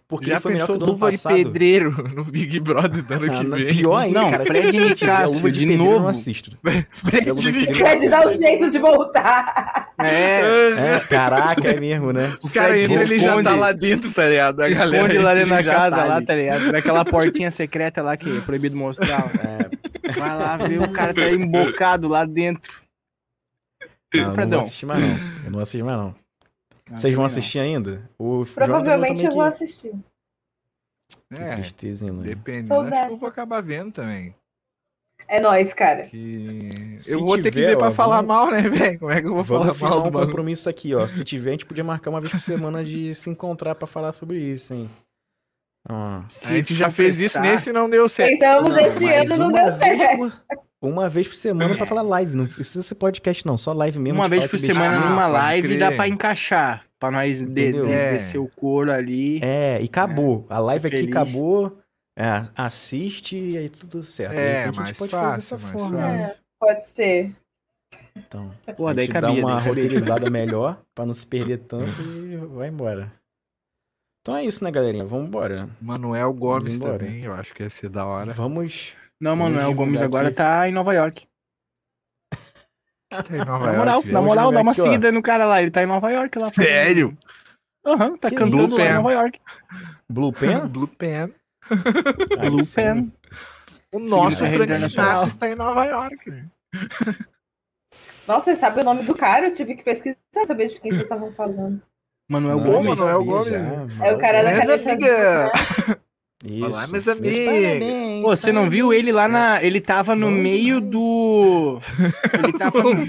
Porque
Já
ele foi melhor que
pensou
o do ano
luva de pedreiro no Big Brother do ano
Ah,
que
não,
vem?
pior ainda,
Não,
cara.
Fred Nicásio,
luva
de
pedreiro, Eu
novo.
não assisto.
Fred
de
Nicásio.
Pode dar um jeito de voltar.
É,
É, caraca, é mesmo, né?
Os caras
Fred
entram, ele já tá lá dentro, tá ligado? A
se
galera
esconde lá dentro da casa,
tá
lá, tá ligado? Por aquela portinha secreta lá que é proibido mostrar.
É,
Vai lá ver, o cara tá embocado lá dentro.
não, eu não vou assistir mais não. Eu não vou assistir mais não. Vocês vão assistir ainda? O
Provavelmente eu vou
que-
assistir.
Que
É,
tristeza, hein, Luiz?
dependendo,
Sou
acho que eu
dessas.
vou acabar vendo também.
É nóis, cara.
Que...
Se
eu vou ter que
tiver,
ver pra
ó,
falar
vamos-
mal, né, velho? Como é que eu vou
Vamos
falar mal
um
do bagulho?
compromisso aqui, ó. Se tiver, a gente podia marcar uma vez por semana de se encontrar pra falar sobre isso, hein? Ó.
A gente já fez isso nesse e não deu certo.
Tentamos
Não,
esse ano, não deu certo.
por- Uma vez por semana pra falar live. Não precisa ser podcast, não. Só live mesmo.
Uma vez por semana
besteira.
numa
pode
live
crer.
dá pra encaixar. Pra nós de, de-
É.
descer o couro ali.
É, e acabou. A live aqui
feliz.
acabou. É, assiste e aí tudo certo.
É,
a gente
mais
pode fazer
fácil,
dessa
mais
forma,
fácil.
É, pode ser.
Então,
Pô,
a
daí
gente dá uma
daí cabia.
roteirizada melhor pra não se perder tanto e vai embora. Então é isso, né, galerinha? Vamos embora.
Manuel Gomes também, eu acho que ia ser da hora.
Vamos.
Não, Manuel Gomes agora
aqui.
tá em Nova York.
Tá em Nova
Na
York,
moral,
velho.
na
Vamos
moral, dá uma
aqui, ó.
seguida no cara lá. Ele tá em Nova York lá.
Sério?
Aham, tá
Que
cantando lá em Nova York.
Blue Pen?
Blue Pen.
Blue. Pen.
O nosso Frank. Sinatra está em Nova York. né?
Nossa, você sabe o nome do cara? Eu tive que pesquisar saber de quem vocês estavam falando.
Manuel
Não,
Gomes.
Manuel Gomes.
já,
É o cara da caneta
amigas.
Isso.
Olá, meus
Meus
amigos.
parabéns,
Pô, você não viu ele lá na. Ele tava no
Bom
meio do. Ele tava no.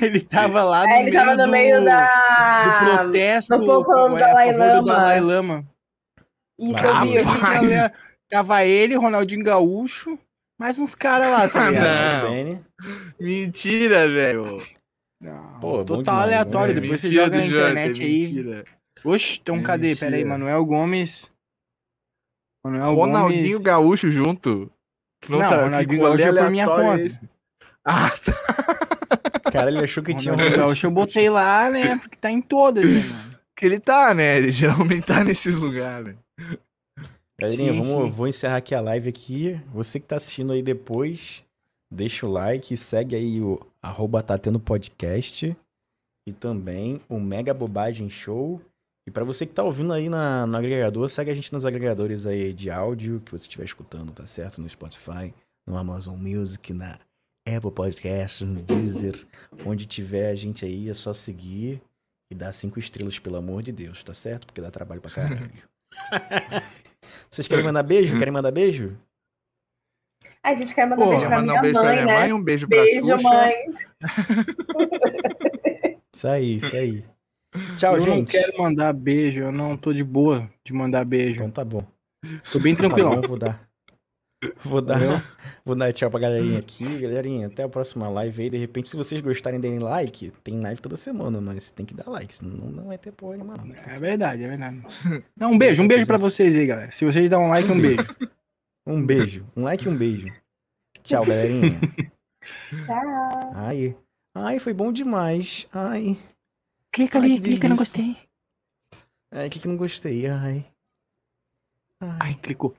ele tava lá no
É, ele tava no
do-
meio
do
da.
protesto
do povo falando
é,
Dalai
favor do
Lama.
Dalai Lama.
Isso,
Ah,
eu vi. Eu.
Tava, tava ele, Ronaldinho Gaúcho, mais uns caras lá, tá
Ah,
ligado?
não.
Né?
Mentira, velho.
Não,
Pô,
total
demais,
aleatório.
bom
Depois você joga na
do
internet aí.
mentira.
Oxe, então
É
cadê? Pera aí. Manuel Gomes. Manuel
Ronaldinho
Gomes.
Gaúcho junto. Tu
Não,
tá-
Ronaldinho Gaúcho é por minha conta.
esse? Ah, tá.
Cara, ele achou que tinha um
Gaúcho eu botei lá, né? Porque tá em todas, né, mano?
Que ele tá, né? Ele geralmente tá nesses lugares.
Galerinha,
Sim,
vamos,
sim.
vou encerrar aqui a live aqui. Você que tá assistindo aí depois, deixa o like, segue aí o arroba tá tendo podcast e também o Mega Bobagem Show. E pra você que tá ouvindo aí na, no agregador, segue a gente nos agregadores aí de áudio que você estiver escutando, tá certo? No Spotify, no Amazon Music, na Apple Podcast, no Deezer, onde tiver a gente aí, é só seguir e dar cinco estrelas, pelo amor de Deus, tá certo? Porque dá trabalho pra caralho. Vocês querem mandar beijo? Querem mandar beijo?
A gente quer mandar
Pô,
beijo pra minha
um beijo pra
mãe,
minha
né?
mãe, um beijo pra
Beijo,
Xuxa.
mãe.
Isso aí, isso aí. Tchau,
eu não
gente.
quero mandar beijo, eu não tô de boa de mandar beijo.
Então tá bom.
Tô bem
Tá
tranquilão.
bom, vou dar. Vou
Valeu.
dar, vou dar tchau pra galerinha aqui. Galerinha, até a próxima live aí. De repente, se vocês gostarem, deem like. Tem live toda semana, mas tem que dar like, senão não vai ter porra nenhuma. não.
É verdade, é verdade. Não, um beijo, um beijo pra vocês aí, galera. Se vocês dão um like, um beijo.
Um beijo. Um like e um beijo. Tchau, galerinha.
Tchau.
Ai. Ai, foi bom demais. Ai.
Clica
Ai,
ali,
que
clica, não gostei.
Ai, que que não gostei. Ai. Ai.
Ai, clicou.